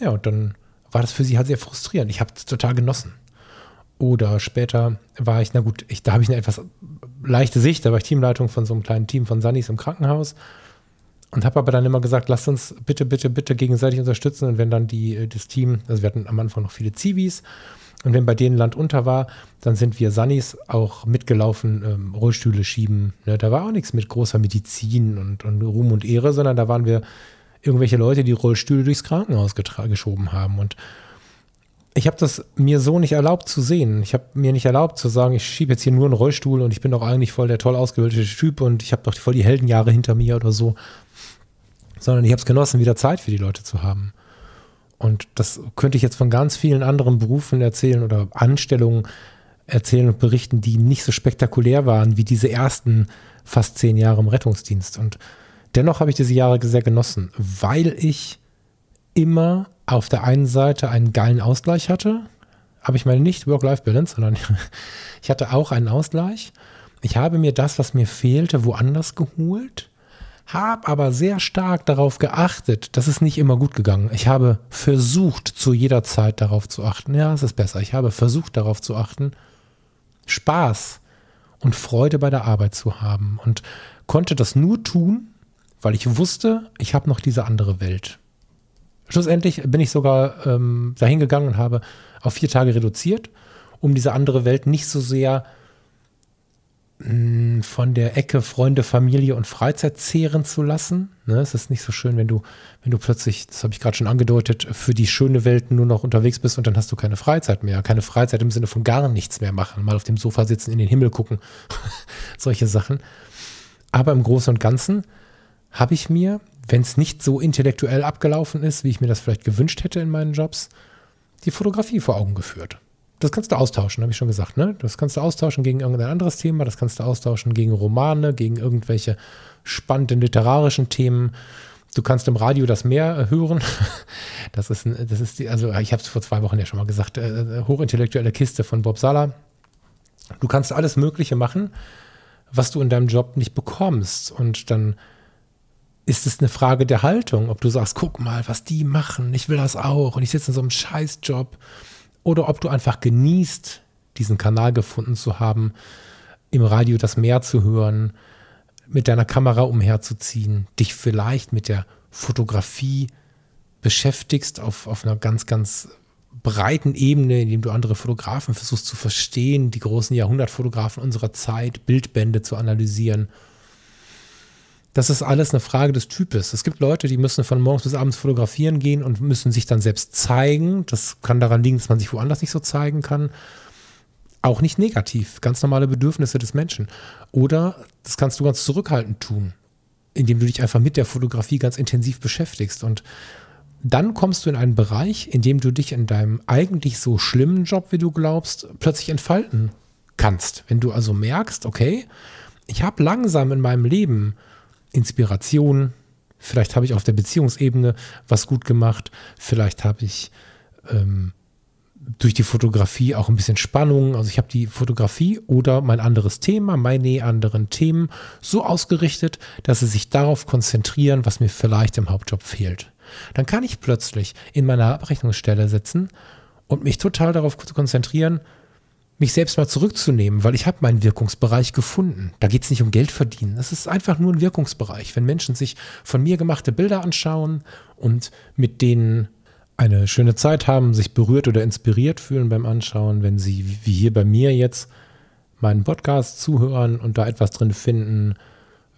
Ja, und dann war das für sie halt sehr frustrierend. Ich habe es total genossen. Oder später war ich, na gut, ich, da habe ich eine etwas leichte Sicht, da war ich Teamleitung von so einem kleinen Team von Sunnis im Krankenhaus und habe aber dann immer gesagt, lasst uns bitte, bitte, bitte gegenseitig unterstützen. Und wenn dann die, äh, das Team, also wir hatten am Anfang noch viele Zivis, und wenn bei denen Land unter war, dann sind wir Sunnis auch mitgelaufen, ähm, Rollstühle schieben. Ne? Da war auch nichts mit großer Medizin und, und, Ruhm und Ehre, sondern da waren wir irgendwelche Leute, die Rollstühle durchs Krankenhaus geschoben haben. Und ich habe das mir so nicht erlaubt zu sehen. Ich habe mir nicht erlaubt zu sagen, ich schiebe jetzt hier nur einen Rollstuhl und ich bin doch eigentlich voll der toll ausgebildete Typ und ich habe doch voll die Heldenjahre hinter mir oder so sondern ich habe es genossen, wieder Zeit für die Leute zu haben. Und das könnte ich jetzt von ganz vielen anderen Berufen erzählen oder Anstellungen erzählen und berichten, die nicht so spektakulär waren wie diese ersten fast zehn Jahre im Rettungsdienst. Und dennoch habe ich diese Jahre sehr genossen, weil ich immer auf der einen Seite einen geilen Ausgleich hatte. Aber ich meine nicht Work-Life-Balance, sondern ich hatte auch einen Ausgleich. Ich habe mir das, was mir fehlte, woanders geholt habe aber sehr stark darauf geachtet, das ist nicht immer gut gegangen. Ich habe versucht, zu jeder Zeit darauf zu achten. Ja, es ist besser. Ich habe versucht, darauf zu achten, Spaß und Freude bei der Arbeit zu haben und konnte das nur tun, weil ich wusste, ich habe noch diese andere Welt. Schlussendlich bin ich sogar ähm, dahin gegangen und habe auf vier Tage reduziert, um diese andere Welt nicht so sehr hm, von der Ecke Freunde, Familie und Freizeit zehren zu lassen. Ne, es ist nicht so schön, wenn du, wenn du plötzlich, das habe ich gerade schon angedeutet, für die schöne Welt nur noch unterwegs bist und dann hast du keine Freizeit mehr. Keine Freizeit im Sinne von gar nichts mehr machen. Mal auf dem Sofa sitzen, in den Himmel gucken. Solche Sachen. Aber im Großen und Ganzen habe ich mir, wenn es nicht so intellektuell abgelaufen ist, wie ich mir das vielleicht gewünscht hätte in meinen Jobs, die Fotografie vor Augen geführt. Das kannst du austauschen, habe ich schon gesagt. Ne? Das kannst du austauschen gegen irgendein anderes Thema, das kannst du austauschen gegen Romane, gegen irgendwelche spannenden literarischen Themen. Du kannst im Radio das Meer hören. Das ist, das ist die, also ich habe es vor zwei Wochen ja schon mal gesagt, äh, äh, hochintellektuelle Kiste von Bob Sala. Du kannst alles Mögliche machen, was du in deinem Job nicht bekommst. Und dann ist es eine Frage der Haltung, ob du sagst, guck mal, was die machen, ich will das auch und ich sitze in so einem Scheißjob? Oder ob du einfach genießt, diesen Kanal gefunden zu haben, im Radio das Meer zu hören, mit deiner Kamera umherzuziehen, dich vielleicht mit der Fotografie beschäftigst auf, auf einer ganz, ganz breiten Ebene, indem du andere Fotografen versuchst zu verstehen, die großen Jahrhundertfotografen unserer Zeit, Bildbände zu analysieren das ist alles eine Frage des Types. Es gibt Leute, die müssen von morgens bis abends fotografieren gehen und müssen sich dann selbst zeigen. Das kann daran liegen, dass man sich woanders nicht so zeigen kann. Auch nicht negativ, ganz normale Bedürfnisse des Menschen. Oder das kannst du ganz zurückhaltend tun, indem du dich einfach mit der Fotografie ganz intensiv beschäftigst. Und dann kommst du in einen Bereich, in dem du dich in deinem eigentlich so schlimmen Job, wie du glaubst, plötzlich entfalten kannst. Wenn du also merkst, okay, ich habe langsam in meinem Leben Inspiration. Vielleicht habe ich auf der Beziehungsebene was gut gemacht. Vielleicht habe ich ähm, durch die Fotografie auch ein bisschen Spannung. Also ich habe die Fotografie oder mein anderes Thema, meine anderen Themen so ausgerichtet, dass sie sich darauf konzentrieren, was mir vielleicht im Hauptjob fehlt. Dann kann ich plötzlich in meiner Abrechnungsstelle sitzen und mich total darauf konzentrieren, mich selbst mal zurückzunehmen, weil ich habe meinen Wirkungsbereich gefunden. Da geht es nicht um Geld verdienen. Es ist einfach nur ein Wirkungsbereich. Wenn Menschen sich von mir gemachte Bilder anschauen und mit denen eine schöne Zeit haben, sich berührt oder inspiriert fühlen beim Anschauen, wenn sie wie hier bei mir jetzt meinen Podcast zuhören und da etwas drin finden,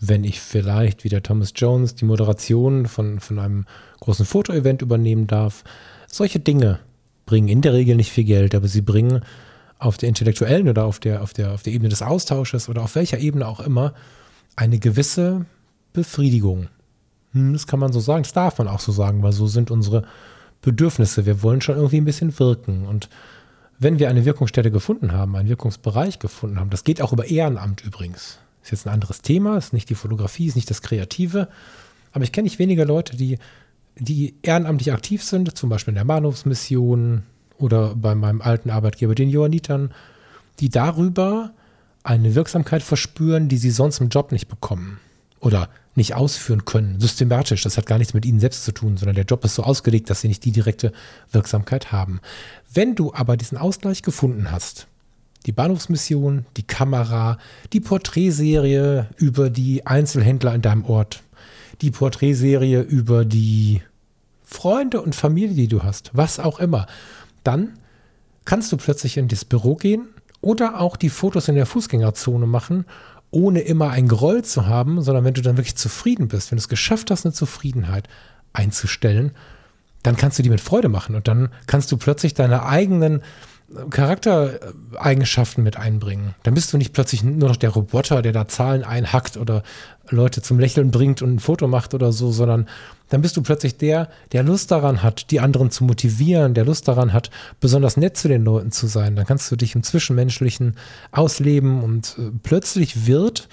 wenn ich vielleicht wie der Thomas Jones die Moderation von, von einem großen Fotoevent übernehmen darf. Solche Dinge bringen in der Regel nicht viel Geld, aber sie bringen auf der intellektuellen oder auf der, auf der, auf der Ebene des Austausches oder auf welcher Ebene auch immer eine gewisse Befriedigung. Hm, das kann man so sagen, das darf man auch so sagen, weil so sind unsere Bedürfnisse. Wir wollen schon irgendwie ein bisschen wirken. Und wenn wir eine Wirkungsstätte gefunden haben, einen Wirkungsbereich gefunden haben, das geht auch über Ehrenamt übrigens. Ist jetzt ein anderes Thema, ist nicht die Fotografie, ist nicht das Kreative. Aber ich kenne nicht wenige Leute, die, die ehrenamtlich aktiv sind, zum Beispiel in der Bahnhofsmission oder bei meinem alten Arbeitgeber, den Johannitern, die darüber eine Wirksamkeit verspüren, die sie sonst im Job nicht bekommen. Oder nicht ausführen können, systematisch. Das hat gar nichts mit ihnen selbst zu tun, sondern der Job ist so ausgelegt, dass sie nicht die direkte Wirksamkeit haben. Wenn du aber diesen Ausgleich gefunden hast, die Bahnhofsmission, die Kamera, die Porträtserie über die Einzelhändler in deinem Ort, die Porträtserie über die Freunde und Familie, die du hast, was auch immer, dann kannst du plötzlich in das Büro gehen oder auch die Fotos in der Fußgängerzone machen ohne immer ein Groll zu haben, sondern wenn du dann wirklich zufrieden bist, wenn du es geschafft hast, eine Zufriedenheit einzustellen, dann kannst du die mit Freude machen und dann kannst du plötzlich deine eigenen Charaktereigenschaften mit einbringen. Dann bist du nicht plötzlich nur noch der Roboter, der da Zahlen einhackt oder Leute zum Lächeln bringt und ein Foto macht oder so, sondern dann bist du plötzlich der, der Lust daran hat, die anderen zu motivieren, der Lust daran hat, besonders nett zu den Leuten zu sein. Dann kannst du dich im Zwischenmenschlichen ausleben und äh, plötzlich wird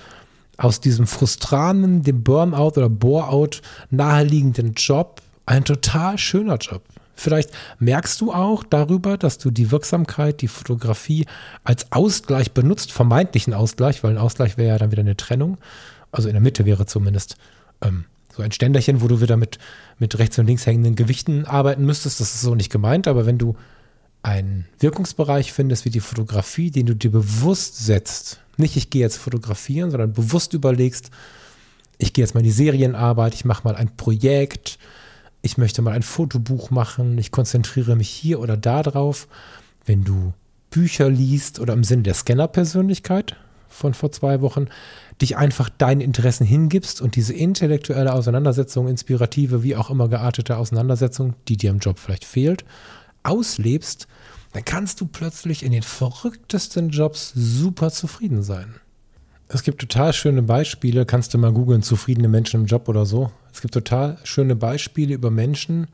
aus diesem frustranen, dem Burnout oder Boreout naheliegenden Job ein total schöner Job. Vielleicht merkst du auch darüber, dass du die Wirksamkeit, die Fotografie als Ausgleich benutzt, vermeintlichen Ausgleich, weil ein Ausgleich wäre ja dann wieder eine Trennung. Also in der Mitte wäre zumindest ähm, so ein Ständerchen, wo du wieder mit, mit rechts und links hängenden Gewichten arbeiten müsstest. Das ist so nicht gemeint, aber wenn du einen Wirkungsbereich findest wie die Fotografie, den du dir bewusst setzt, nicht ich gehe jetzt fotografieren, sondern bewusst überlegst, ich gehe jetzt mal in die Serienarbeit, ich mache mal ein Projekt, ich möchte mal ein Fotobuch machen, ich konzentriere mich hier oder da drauf. Wenn du Bücher liest oder im Sinne der Scanner-Persönlichkeit von vor zwei Wochen, dich einfach deinen Interessen hingibst und diese intellektuelle Auseinandersetzung, inspirative, wie auch immer geartete Auseinandersetzung, die dir im Job vielleicht fehlt, auslebst, dann kannst du plötzlich in den verrücktesten Jobs super zufrieden sein. Es gibt total schöne Beispiele, kannst du mal googeln, zufriedene Menschen im Job oder so. Es gibt total schöne Beispiele über Menschen,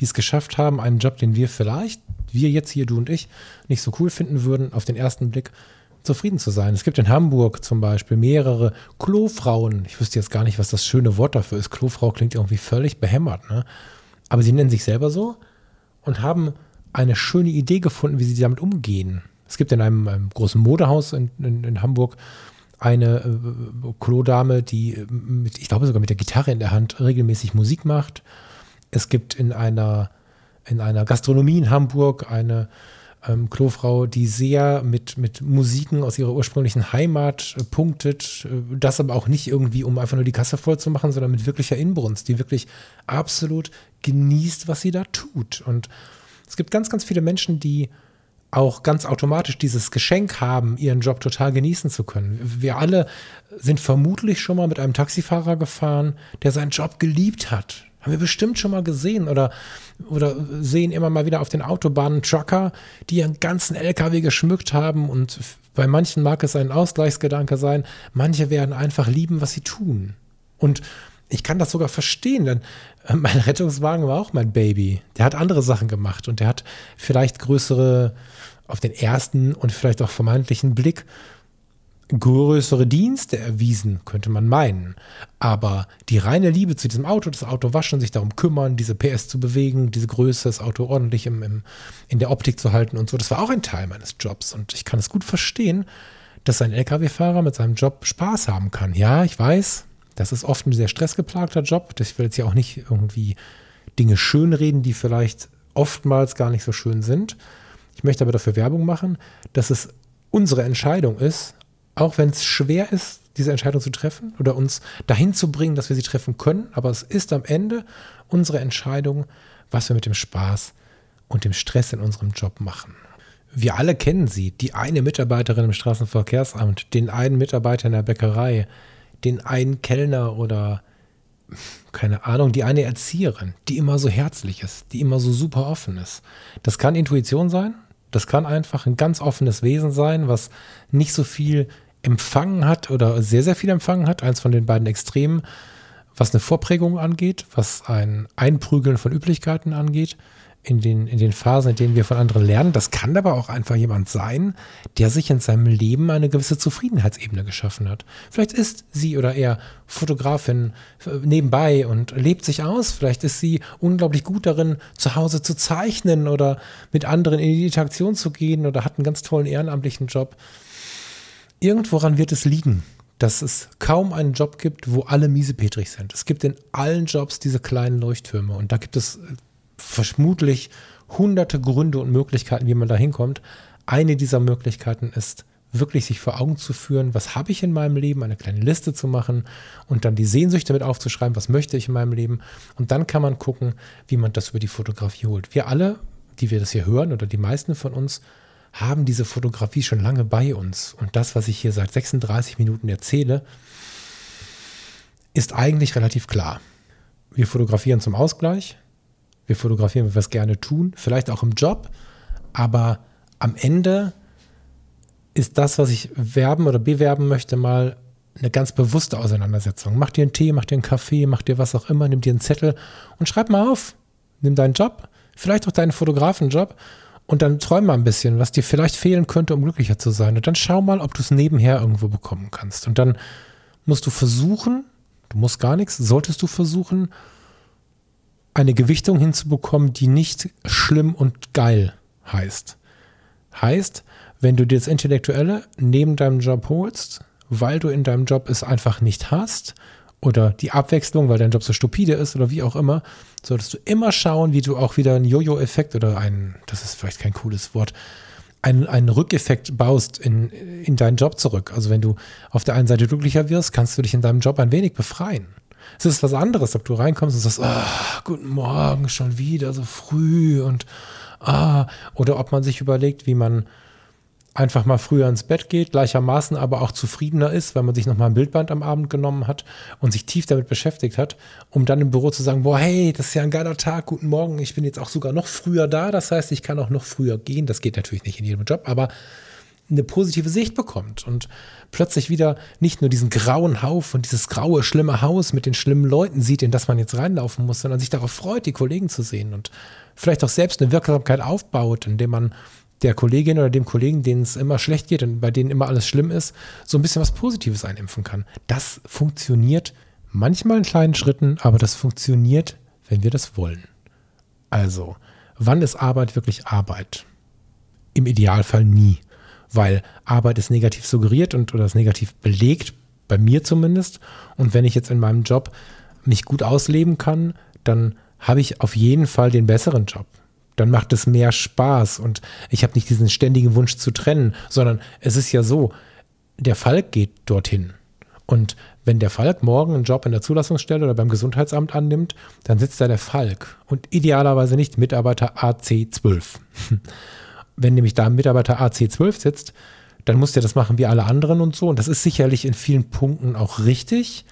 die es geschafft haben, einen Job, den wir vielleicht, wir jetzt hier, du und ich, nicht so cool finden würden, auf den ersten Blick zufrieden zu sein. Es gibt in Hamburg zum Beispiel mehrere Klofrauen. Ich wüsste jetzt gar nicht, was das schöne Wort dafür ist. Klofrau klingt irgendwie völlig behämmert, ne? Aber sie nennen sich selber so und haben eine schöne Idee gefunden, wie sie damit umgehen. Es gibt in einem, einem großen Modehaus in, in, in Hamburg eine äh, Klodame, die äh, mit, ich glaube sogar mit der Gitarre in der Hand regelmäßig Musik macht. Es gibt in einer, in einer Gastronomie in Hamburg eine ähm, Klofrau, die sehr mit, mit Musiken aus ihrer ursprünglichen Heimat äh, punktet. Äh, das aber auch nicht irgendwie, um einfach nur die Kasse voll zu machen, sondern mit wirklicher Inbrunst, die wirklich absolut genießt, was sie da tut. Und es gibt ganz, ganz viele Menschen, die auch ganz automatisch dieses Geschenk haben, ihren Job total genießen zu können. Wir alle sind vermutlich schon mal mit einem Taxifahrer gefahren, der seinen Job geliebt hat. Haben wir bestimmt schon mal gesehen oder, oder sehen immer mal wieder auf den Autobahnen Trucker, die ihren ganzen LKW geschmückt haben und bei manchen mag es ein Ausgleichsgedanke sein, manche werden einfach lieben, was sie tun. Und ich kann das sogar verstehen, denn äh, mein Rettungswagen war auch mein Baby. Der hat andere Sachen gemacht und der hat vielleicht größere, auf den ersten und vielleicht auch vermeintlichen Blick, größere Dienste erwiesen, könnte man meinen. Aber die reine Liebe zu diesem Auto, das Auto waschen, sich darum kümmern, diese PS zu bewegen, diese Größe, das Auto ordentlich im, im, in der Optik zu halten und so, das war auch ein Teil meines Jobs. Und ich kann es gut verstehen, dass ein Lkw-Fahrer mit seinem Job Spaß haben kann. Ja, ich weiß, das ist oft ein sehr stressgeplagter Job. Ich will jetzt ja auch nicht irgendwie Dinge schönreden, die vielleicht oftmals gar nicht so schön sind. Ich möchte aber dafür Werbung machen, dass es unsere Entscheidung ist, auch wenn es schwer ist, diese Entscheidung zu treffen oder uns dahin zu bringen, dass wir sie treffen können, aber es ist am Ende unsere Entscheidung, was wir mit dem Spaß und dem Stress in unserem Job machen. Wir alle kennen sie, die eine Mitarbeiterin im Straßenverkehrsamt, den einen Mitarbeiter in der Bäckerei, den einen Kellner oder keine Ahnung, die eine Erzieherin, die immer so herzlich ist, die immer so super offen ist. Das kann Intuition sein, das kann einfach ein ganz offenes Wesen sein, was nicht so viel empfangen hat oder sehr, sehr viel empfangen hat, eins von den beiden Extremen, was eine Vorprägung angeht, was ein Einprügeln von Üblichkeiten angeht in den, in den Phasen, in denen wir von anderen lernen. Das kann aber auch einfach jemand sein, der sich in seinem Leben eine gewisse Zufriedenheitsebene geschaffen hat. Vielleicht ist sie oder er Fotografin äh, nebenbei und lebt sich aus. Vielleicht ist sie unglaublich gut darin, zu Hause zu zeichnen oder mit anderen in die Interaktion zu gehen oder hat einen ganz tollen ehrenamtlichen Job. Irgendworan wird es liegen, dass es kaum einen Job gibt, wo alle miesepetrig sind. Es gibt in allen Jobs diese kleinen Leuchttürme und da gibt es vermutlich hunderte Gründe und Möglichkeiten, wie man da hinkommt. Eine dieser Möglichkeiten ist, wirklich sich vor Augen zu führen, was habe ich in meinem Leben, eine kleine Liste zu machen und dann die Sehnsüchte mit aufzuschreiben, was möchte ich in meinem Leben. Und dann kann man gucken, wie man das über die Fotografie holt. Wir alle, die wir das hier hören oder die meisten von uns, haben diese Fotografie schon lange bei uns. Und das, was ich hier seit 36 Minuten erzähle, ist eigentlich relativ klar. Wir fotografieren zum Ausgleich, wir fotografieren, weil wir es gerne tun, vielleicht auch im Job, aber am Ende ist das, was ich werben oder bewerben möchte, mal eine ganz bewusste Auseinandersetzung. Mach dir einen Tee, mach dir einen Kaffee, mach dir was auch immer, nimm dir einen Zettel und schreib mal auf. Nimm deinen Job, vielleicht auch deinen Fotografenjob und dann träum mal ein bisschen, was dir vielleicht fehlen könnte, um glücklicher zu sein. Und dann schau mal, ob du es nebenher irgendwo bekommen kannst. Und dann musst du versuchen, du musst gar nichts, solltest du versuchen, eine Gewichtung hinzubekommen, die nicht schlimm und geil heißt. Heißt, wenn du dir das Intellektuelle neben deinem Job holst, weil du in deinem Job es einfach nicht hast, oder die Abwechslung, weil dein Job so stupide ist oder wie auch immer, solltest du immer schauen, wie du auch wieder einen Jojo-Effekt oder einen, das ist vielleicht kein cooles Wort, einen, einen Rückeffekt baust in, in deinen Job zurück. Also wenn du auf der einen Seite glücklicher wirst, kannst du dich in deinem Job ein wenig befreien. Es ist was anderes, ob du reinkommst und sagst, oh, guten Morgen, schon wieder so früh und ah, oder ob man sich überlegt, wie man einfach mal früher ins Bett geht, gleichermaßen aber auch zufriedener ist, weil man sich nochmal ein Bildband am Abend genommen hat und sich tief damit beschäftigt hat, um dann im Büro zu sagen, boah, hey, das ist ja ein geiler Tag, guten Morgen, ich bin jetzt auch sogar noch früher da, das heißt, ich kann auch noch früher gehen, das geht natürlich nicht in jedem Job, aber eine positive Sicht bekommt und plötzlich wieder nicht nur diesen grauen Hauf und dieses graue, schlimme Haus mit den schlimmen Leuten sieht, in das man jetzt reinlaufen muss, sondern sich darauf freut, die Kollegen zu sehen und vielleicht auch selbst eine Wirksamkeit aufbaut, indem man der Kollegin oder dem Kollegen, denen es immer schlecht geht und bei denen immer alles schlimm ist, so ein bisschen was Positives einimpfen kann. Das funktioniert manchmal in kleinen Schritten, aber das funktioniert, wenn wir das wollen. Also, wann ist Arbeit wirklich Arbeit? Im Idealfall nie weil Arbeit ist negativ suggeriert und oder ist negativ belegt, bei mir zumindest. Und wenn ich jetzt in meinem Job mich gut ausleben kann, dann habe ich auf jeden Fall den besseren Job. Dann macht es mehr Spaß und ich habe nicht diesen ständigen Wunsch zu trennen, sondern es ist ja so, der Falk geht dorthin. Und wenn der Falk morgen einen Job in der Zulassungsstelle oder beim Gesundheitsamt annimmt, dann sitzt da der Falk und idealerweise nicht Mitarbeiter AC12. wenn nämlich da ein Mitarbeiter AC12 sitzt, dann muss der das machen wie alle anderen und so. Und das ist sicherlich in vielen Punkten auch richtig.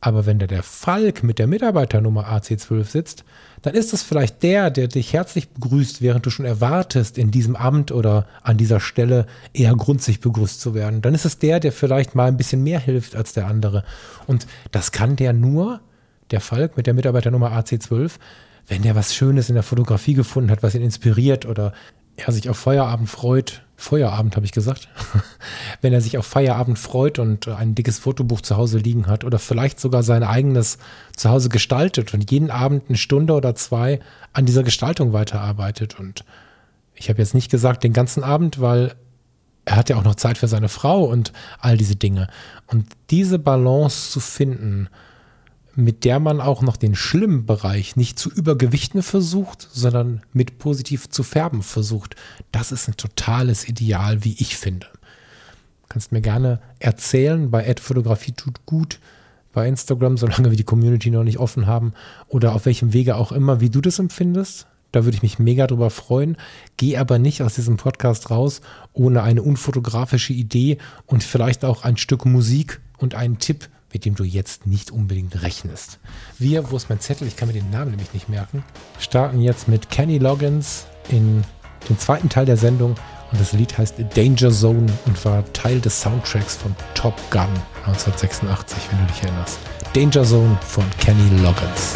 Aber wenn da der Falk mit der Mitarbeiternummer AC12 sitzt, dann ist das vielleicht der, der dich herzlich begrüßt, während du schon erwartest, in diesem Amt oder an dieser Stelle eher grundsätzlich begrüßt zu werden. Dann ist es der, der vielleicht mal ein bisschen mehr hilft als der andere. Und das kann der nur, der Falk mit der Mitarbeiternummer AC12, wenn der was Schönes in der Fotografie gefunden hat, was ihn inspiriert oder er sich auf Feierabend freut, Feuerabend habe ich gesagt, wenn er sich auf Feierabend freut und ein dickes Fotobuch zu Hause liegen hat oder vielleicht sogar sein eigenes zu Hause gestaltet und jeden Abend eine Stunde oder zwei an dieser Gestaltung weiterarbeitet. Und ich habe jetzt nicht gesagt den ganzen Abend, weil er hat ja auch noch Zeit für seine Frau und all diese Dinge. Und diese Balance zu finden, mit der man auch noch den schlimmen Bereich nicht zu übergewichten versucht, sondern mit positiv zu färben versucht. Das ist ein totales Ideal, wie ich finde. Kannst mir gerne erzählen bei Fotografie tut gut bei Instagram, solange wir die Community noch nicht offen haben oder auf welchem Wege auch immer, wie du das empfindest. Da würde ich mich mega drüber freuen. Geh aber nicht aus diesem Podcast raus ohne eine unfotografische Idee und vielleicht auch ein Stück Musik und einen Tipp, mit dem du jetzt nicht unbedingt rechnest. Wir, wo ist mein Zettel? Ich kann mir den Namen nämlich nicht merken. Starten jetzt mit Kenny Loggins in den zweiten Teil der Sendung und das Lied heißt Danger Zone und war Teil des Soundtracks von Top Gun 1986, wenn du dich erinnerst. Danger Zone von Kenny Loggins.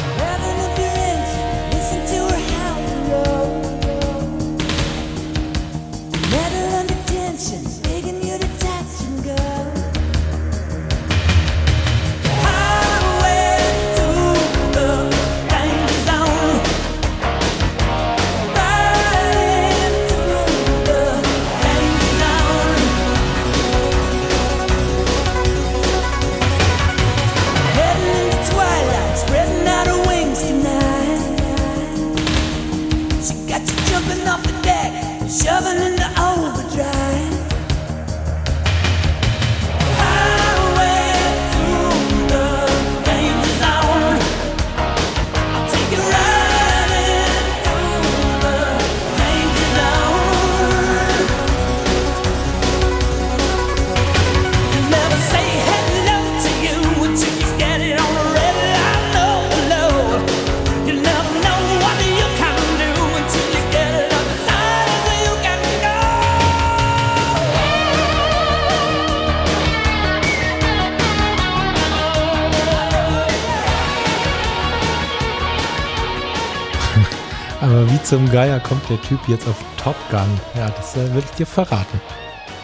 Zum Geier kommt der Typ jetzt auf Top Gun? Ja, das äh, will ich dir verraten.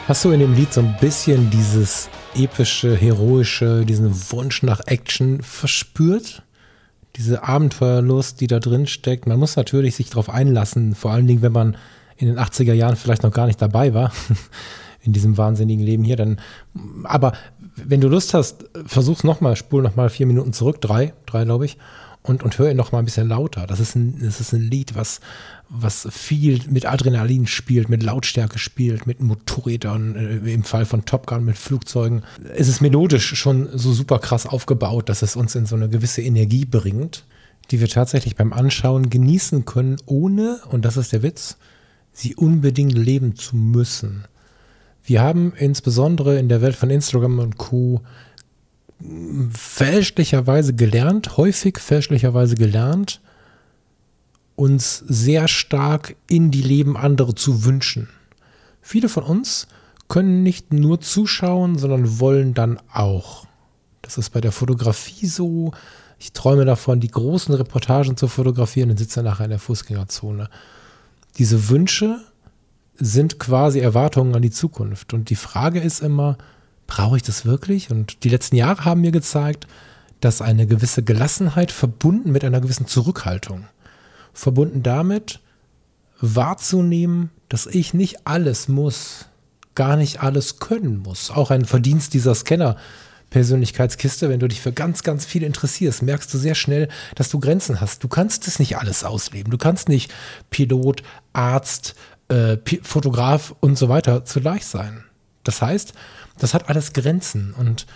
Hast du in dem Lied so ein bisschen dieses epische, heroische, diesen Wunsch nach Action verspürt? Diese Abenteuerlust, die da drin steckt. Man muss natürlich sich darauf einlassen, vor allen Dingen, wenn man in den 80er Jahren vielleicht noch gar nicht dabei war, in diesem wahnsinnigen Leben hier. Dann, aber wenn du Lust hast, versuch's nochmal, spul nochmal vier Minuten zurück, drei, drei glaube ich, und, und höre ihn noch mal ein bisschen lauter. Das ist ein, das ist ein Lied, was, was viel mit Adrenalin spielt, mit Lautstärke spielt, mit Motorrädern, äh, im Fall von Top Gun mit Flugzeugen. Es ist melodisch schon so super krass aufgebaut, dass es uns in so eine gewisse Energie bringt, die wir tatsächlich beim Anschauen genießen können, ohne, und das ist der Witz, sie unbedingt leben zu müssen. Wir haben insbesondere in der Welt von Instagram und Co fälschlicherweise gelernt, häufig fälschlicherweise gelernt, uns sehr stark in die Leben anderer zu wünschen. Viele von uns können nicht nur zuschauen, sondern wollen dann auch. Das ist bei der Fotografie so. Ich träume davon, die großen Reportagen zu fotografieren und sitze nachher in der Fußgängerzone. Diese Wünsche sind quasi Erwartungen an die Zukunft. Und die Frage ist immer, brauche ich das wirklich? Und die letzten Jahre haben mir gezeigt, dass eine gewisse Gelassenheit verbunden mit einer gewissen Zurückhaltung, verbunden damit wahrzunehmen, dass ich nicht alles muss, gar nicht alles können muss. Auch ein Verdienst dieser Scanner. Persönlichkeitskiste, wenn du dich für ganz, ganz viel interessierst, merkst du sehr schnell, dass du Grenzen hast. Du kannst es nicht alles ausleben. Du kannst nicht Pilot, Arzt, äh, Fotograf und so weiter zugleich sein. Das heißt, das hat alles Grenzen und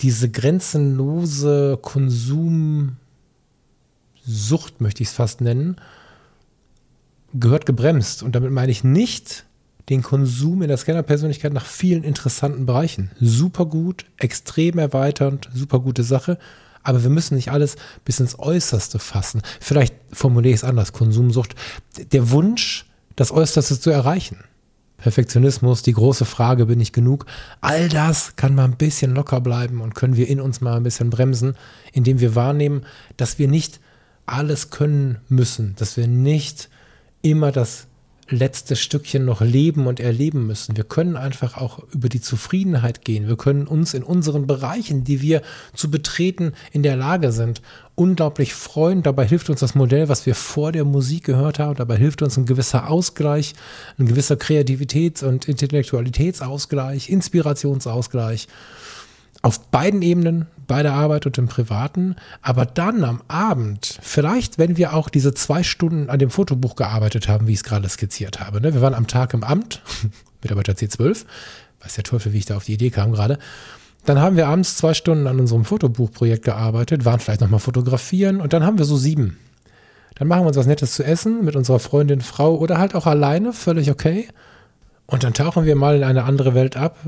diese grenzenlose Konsumsucht, möchte ich es fast nennen, gehört gebremst. Und damit meine ich nicht den Konsum in der Scanner-Persönlichkeit nach vielen interessanten Bereichen. Super gut, extrem erweiternd, super gute Sache. Aber wir müssen nicht alles bis ins Äußerste fassen. Vielleicht formuliere ich es anders. Konsumsucht. Der Wunsch, das Äußerste zu erreichen. Perfektionismus, die große Frage, bin ich genug? All das kann mal ein bisschen locker bleiben und können wir in uns mal ein bisschen bremsen, indem wir wahrnehmen, dass wir nicht alles können müssen, dass wir nicht immer das letzte Stückchen noch leben und erleben müssen. Wir können einfach auch über die Zufriedenheit gehen. Wir können uns in unseren Bereichen, die wir zu betreten, in der Lage sind, unglaublich freuen. Dabei hilft uns das Modell, was wir vor der Musik gehört haben. Dabei hilft uns ein gewisser Ausgleich, ein gewisser Kreativitäts- und Intellektualitätsausgleich, Inspirationsausgleich auf beiden Ebenen, bei der Arbeit und im Privaten, aber dann am Abend, vielleicht wenn wir auch diese zwei Stunden an dem Fotobuch gearbeitet haben, wie ich es gerade skizziert habe. Ne? Wir waren am Tag im Amt, Mitarbeiter C12, Weiß der Teufel, wie ich da auf die Idee kam gerade. Dann haben wir abends zwei Stunden an unserem Fotobuchprojekt gearbeitet, waren vielleicht nochmal fotografieren und dann haben wir so sieben. Dann machen wir uns was Nettes zu essen mit unserer Freundin, Frau oder halt auch alleine, völlig okay. Und dann tauchen wir mal in eine andere Welt ab,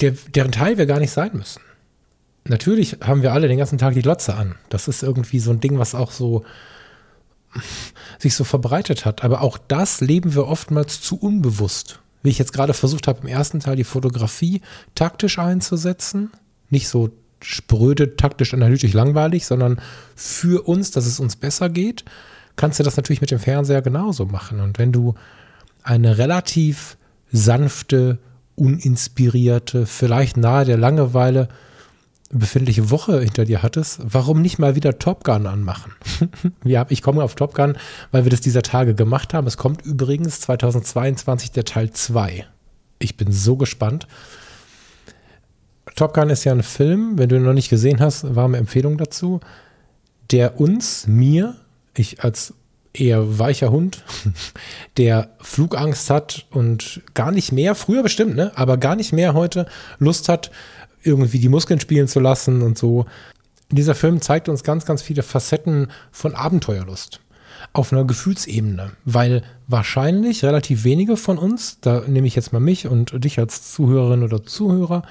der, deren Teil wir gar nicht sein müssen. Natürlich haben wir alle den ganzen Tag die Glotze an. Das ist irgendwie so ein Ding, was auch so sich so verbreitet hat. Aber auch das leben wir oftmals zu unbewusst. Wie ich jetzt gerade versucht habe, im ersten Teil die Fotografie taktisch einzusetzen. Nicht so spröde, taktisch, analytisch, langweilig, sondern für uns, dass es uns besser geht, kannst du das natürlich mit dem Fernseher genauso machen. Und wenn du eine relativ sanfte, uninspirierte, vielleicht nahe der Langeweile befindliche Woche hinter dir hattest, warum nicht mal wieder Top Gun anmachen? ja, ich komme auf Top Gun, weil wir das dieser Tage gemacht haben. Es kommt übrigens 2022 der Teil 2. Ich bin so gespannt. Top Gun ist ja ein Film, wenn du ihn noch nicht gesehen hast, warme Empfehlung dazu, der uns, mir, ich als eher weicher Hund, der Flugangst hat und gar nicht mehr, früher bestimmt, ne, aber gar nicht mehr heute Lust hat, irgendwie die Muskeln spielen zu lassen und so. Dieser Film zeigt uns ganz, ganz viele Facetten von Abenteuerlust auf einer Gefühlsebene, weil wahrscheinlich relativ wenige von uns, da nehme ich jetzt mal mich und dich als Zuhörerin oder Zuhörer,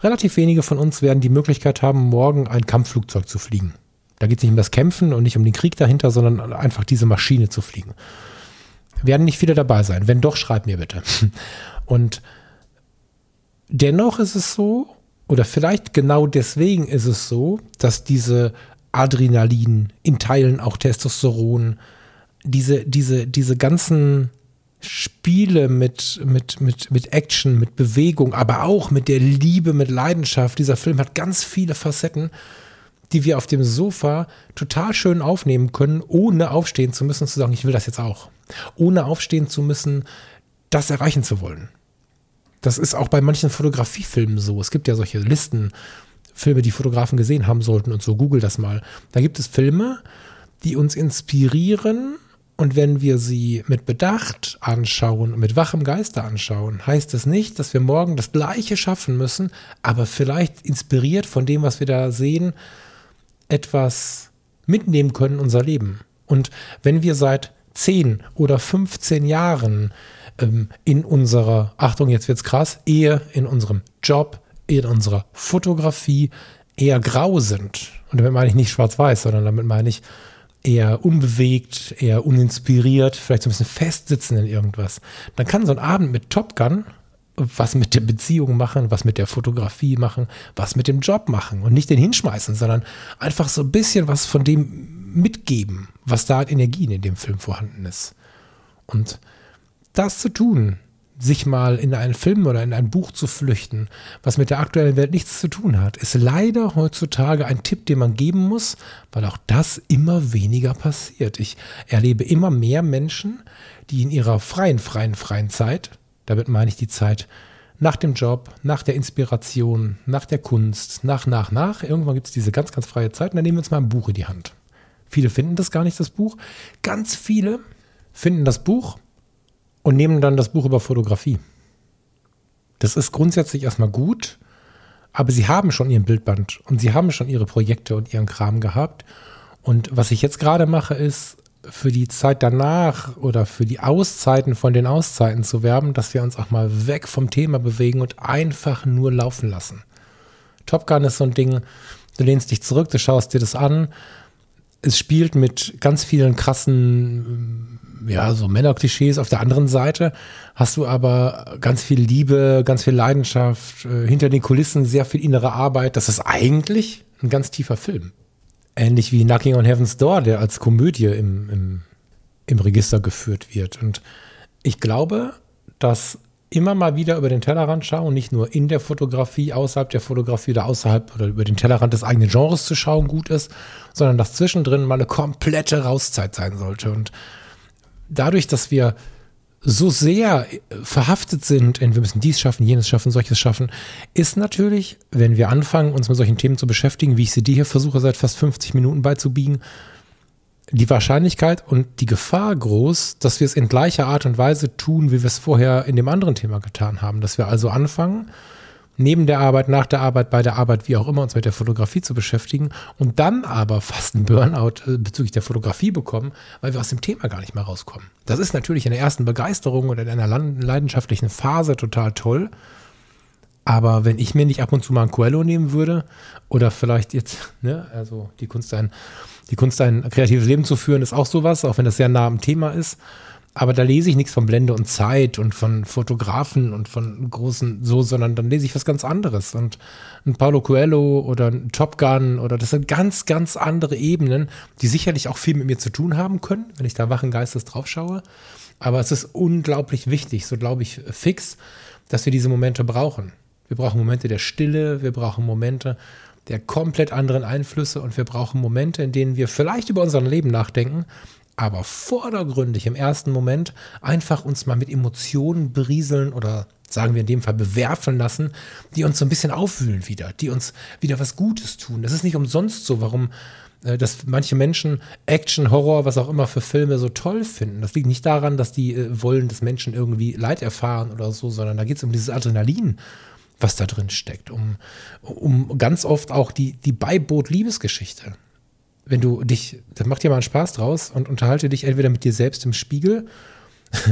relativ wenige von uns werden die Möglichkeit haben, morgen ein Kampfflugzeug zu fliegen. Da geht es nicht um das Kämpfen und nicht um den Krieg dahinter, sondern einfach diese Maschine zu fliegen. Werden nicht viele dabei sein. Wenn doch, schreib mir bitte. Und dennoch ist es so, oder vielleicht genau deswegen ist es so, dass diese Adrenalin, in Teilen auch Testosteron, diese, diese, diese ganzen Spiele mit, mit, mit, mit Action, mit Bewegung, aber auch mit der Liebe, mit Leidenschaft. Dieser Film hat ganz viele Facetten, die wir auf dem Sofa total schön aufnehmen können, ohne aufstehen zu müssen, zu sagen, ich will das jetzt auch. Ohne aufstehen zu müssen, das erreichen zu wollen. Das ist auch bei manchen Fotografiefilmen so. Es gibt ja solche Listen, Filme, die Fotografen gesehen haben sollten und so. Google das mal. Da gibt es Filme, die uns inspirieren. Und wenn wir sie mit Bedacht anschauen, mit wachem Geiste anschauen, heißt das nicht, dass wir morgen das Gleiche schaffen müssen, aber vielleicht inspiriert von dem, was wir da sehen, etwas mitnehmen können unser Leben. Und wenn wir seit 10 oder 15 Jahren ähm, in unserer, Achtung, jetzt wird's krass, eher in unserem Job, in unserer Fotografie eher grau sind. Und damit meine ich nicht schwarz-weiß, sondern damit meine ich eher unbewegt, eher uninspiriert, vielleicht so ein bisschen festsitzen in irgendwas. Dann kann so ein Abend mit Top Gun was mit der Beziehung machen, was mit der Fotografie machen, was mit dem Job machen und nicht den hinschmeißen, sondern einfach so ein bisschen was von dem mitgeben, was da an Energien in dem Film vorhanden ist. Und das zu tun, sich mal in einen Film oder in ein Buch zu flüchten, was mit der aktuellen Welt nichts zu tun hat, ist leider heutzutage ein Tipp, den man geben muss, weil auch das immer weniger passiert. Ich erlebe immer mehr Menschen, die in ihrer freien, freien, freien Zeit, damit meine ich die Zeit nach dem Job, nach der Inspiration, nach der Kunst, nach, nach, nach, irgendwann gibt es diese ganz, ganz freie Zeit und dann nehmen wir uns mal ein Buch in die Hand. Viele finden das gar nicht, das Buch. Ganz viele finden das Buch und nehmen dann das Buch über Fotografie. Das ist grundsätzlich erstmal gut, aber sie haben schon ihren Bildband und sie haben schon ihre Projekte und ihren Kram gehabt. Und was ich jetzt gerade mache, ist für die Zeit danach oder für die Auszeiten von den Auszeiten zu werben, dass wir uns auch mal weg vom Thema bewegen und einfach nur laufen lassen. Top Gun ist so ein Ding, du lehnst dich zurück, du schaust dir das an. Es spielt mit ganz vielen krassen ja, so Männerklischees. Auf der anderen Seite hast du aber ganz viel Liebe, ganz viel Leidenschaft, äh, hinter den Kulissen sehr viel innere Arbeit. Das ist eigentlich ein ganz tiefer Film. Ähnlich wie Knocking on Heaven's Door, der als Komödie im, im, im Register geführt wird. Und ich glaube, dass immer mal wieder über den Tellerrand schauen, nicht nur in der Fotografie, außerhalb der Fotografie oder außerhalb oder über den Tellerrand des eigenen Genres zu schauen gut ist, sondern dass zwischendrin mal eine komplette Rauszeit sein sollte. Und dadurch, dass wir so sehr verhaftet sind in wir müssen dies schaffen, jenes schaffen, solches schaffen, ist natürlich, wenn wir anfangen, uns mit solchen Themen zu beschäftigen, wie ich sie dir hier versuche, seit fast 50 Minuten beizubiegen, die Wahrscheinlichkeit und die Gefahr groß, dass wir es in gleicher Art und Weise tun, wie wir es vorher in dem anderen Thema getan haben. Dass wir also anfangen, neben der Arbeit, nach der Arbeit, bei der Arbeit, wie auch immer, uns mit der Fotografie zu beschäftigen und dann aber fast einen Burnout äh, bezüglich der Fotografie bekommen, weil wir aus dem Thema gar nicht mehr rauskommen. Das ist natürlich in der ersten Begeisterung oder in einer leidenschaftlichen Phase total toll. Aber wenn ich mir nicht ab und zu mal ein Coelho nehmen würde oder vielleicht jetzt, ne, also die Kunst ein, die Kunst ein kreatives Leben zu führen, ist auch sowas, auch wenn das sehr nah am Thema ist. Aber da lese ich nichts von Blende und Zeit und von Fotografen und von großen so, sondern dann lese ich was ganz anderes. Und ein Paulo Coelho oder ein Top Gun oder das sind ganz, ganz andere Ebenen, die sicherlich auch viel mit mir zu tun haben können, wenn ich da wachen Geistes drauf schaue. Aber es ist unglaublich wichtig, so glaube ich fix, dass wir diese Momente brauchen. Wir brauchen Momente der Stille, wir brauchen Momente der komplett anderen Einflüsse und wir brauchen Momente, in denen wir vielleicht über unser Leben nachdenken, aber vordergründig im ersten Moment einfach uns mal mit Emotionen berieseln oder sagen wir in dem Fall bewerfen lassen, die uns so ein bisschen aufwühlen wieder, die uns wieder was Gutes tun. Das ist nicht umsonst so, warum äh, dass manche Menschen Action, Horror, was auch immer für Filme so toll finden. Das liegt nicht daran, dass die äh, wollen, dass Menschen irgendwie Leid erfahren oder so, sondern da geht es um dieses Adrenalin, was da drin steckt, um, um ganz oft auch die, die Beiboot-Liebesgeschichte wenn du dich, das macht dir mal einen Spaß draus und unterhalte dich entweder mit dir selbst im Spiegel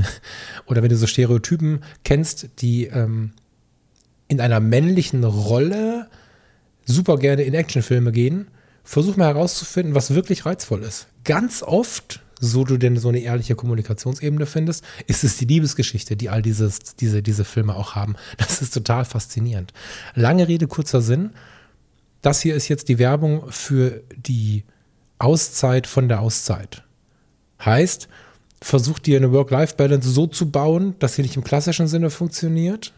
oder wenn du so Stereotypen kennst, die ähm, in einer männlichen Rolle super gerne in Actionfilme gehen, versuch mal herauszufinden, was wirklich reizvoll ist. Ganz oft, so du denn so eine ehrliche Kommunikationsebene findest, ist es die Liebesgeschichte, die all dieses, diese, diese Filme auch haben. Das ist total faszinierend. Lange Rede, kurzer Sinn. Das hier ist jetzt die Werbung für die Auszeit von der Auszeit. Heißt, versuch dir eine Work-Life-Balance so zu bauen, dass sie nicht im klassischen Sinne funktioniert,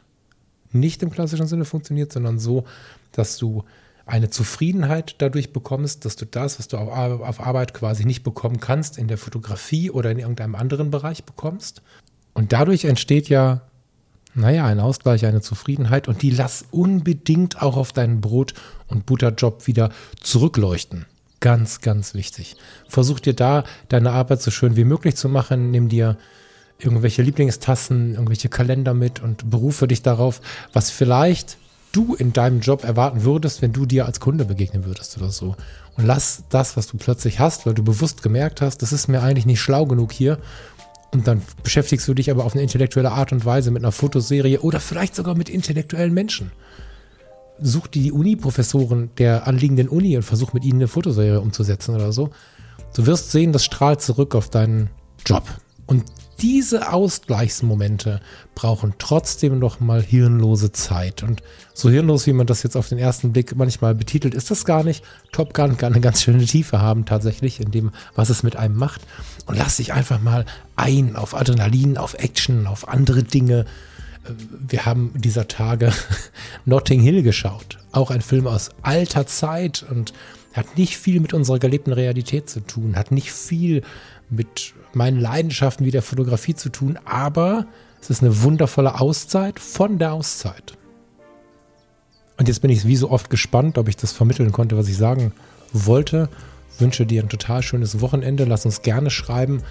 nicht im klassischen Sinne funktioniert, sondern so, dass du eine Zufriedenheit dadurch bekommst, dass du das, was du auf Arbeit quasi nicht bekommen kannst, in der Fotografie oder in irgendeinem anderen Bereich bekommst. Und dadurch entsteht ja, naja, ein Ausgleich, eine Zufriedenheit und die lass unbedingt auch auf deinen Brot- und Butterjob wieder zurückleuchten. Ganz, ganz wichtig. Versuch dir da deine Arbeit so schön wie möglich zu machen. Nimm dir irgendwelche Lieblingstassen, irgendwelche Kalender mit und berufe dich darauf, was vielleicht du in deinem Job erwarten würdest, wenn du dir als Kunde begegnen würdest oder so. Und lass das, was du plötzlich hast, weil du bewusst gemerkt hast, das ist mir eigentlich nicht schlau genug hier. Und dann beschäftigst du dich aber auf eine intellektuelle Art und Weise mit einer Fotoserie oder vielleicht sogar mit intellektuellen Menschen such dir die Uni-Professoren der anliegenden Uni und versuch mit ihnen eine Fotoserie umzusetzen oder so. Du wirst sehen, das strahlt zurück auf deinen Job. Und diese Ausgleichsmomente brauchen trotzdem noch mal hirnlose Zeit. Und so hirnlos, wie man das jetzt auf den ersten Blick manchmal betitelt, ist das gar nicht. Top Gun kann eine ganz schöne Tiefe haben, tatsächlich, in dem, was es mit einem macht. Und lass dich einfach mal ein auf Adrenalin, auf Action, auf andere Dinge wir haben dieser Tage Notting Hill geschaut. Auch ein Film aus alter Zeit und hat nicht viel mit unserer gelebten Realität zu tun, hat nicht viel mit meinen Leidenschaften wie der Fotografie zu tun, aber es ist eine wundervolle Auszeit von der Auszeit. Und jetzt bin ich wie so oft gespannt, ob ich das vermitteln konnte, was ich sagen wollte. Wünsche dir ein total schönes Wochenende. Lass uns gerne schreiben,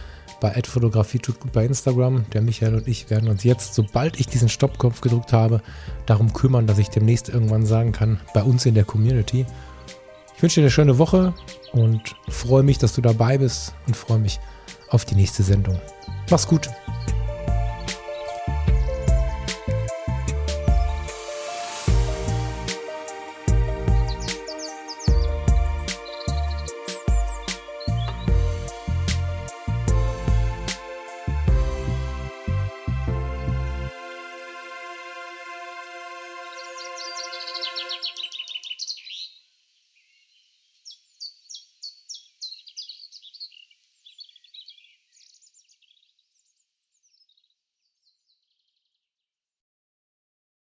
bei Fotografie tut gut bei Instagram. Der Michael und ich werden uns jetzt, sobald ich diesen Stoppkopf gedrückt habe, darum kümmern, dass ich demnächst irgendwann sagen kann, bei uns in der Community. Ich wünsche dir eine schöne Woche und freue mich, dass du dabei bist und freue mich auf die nächste Sendung. Mach's gut.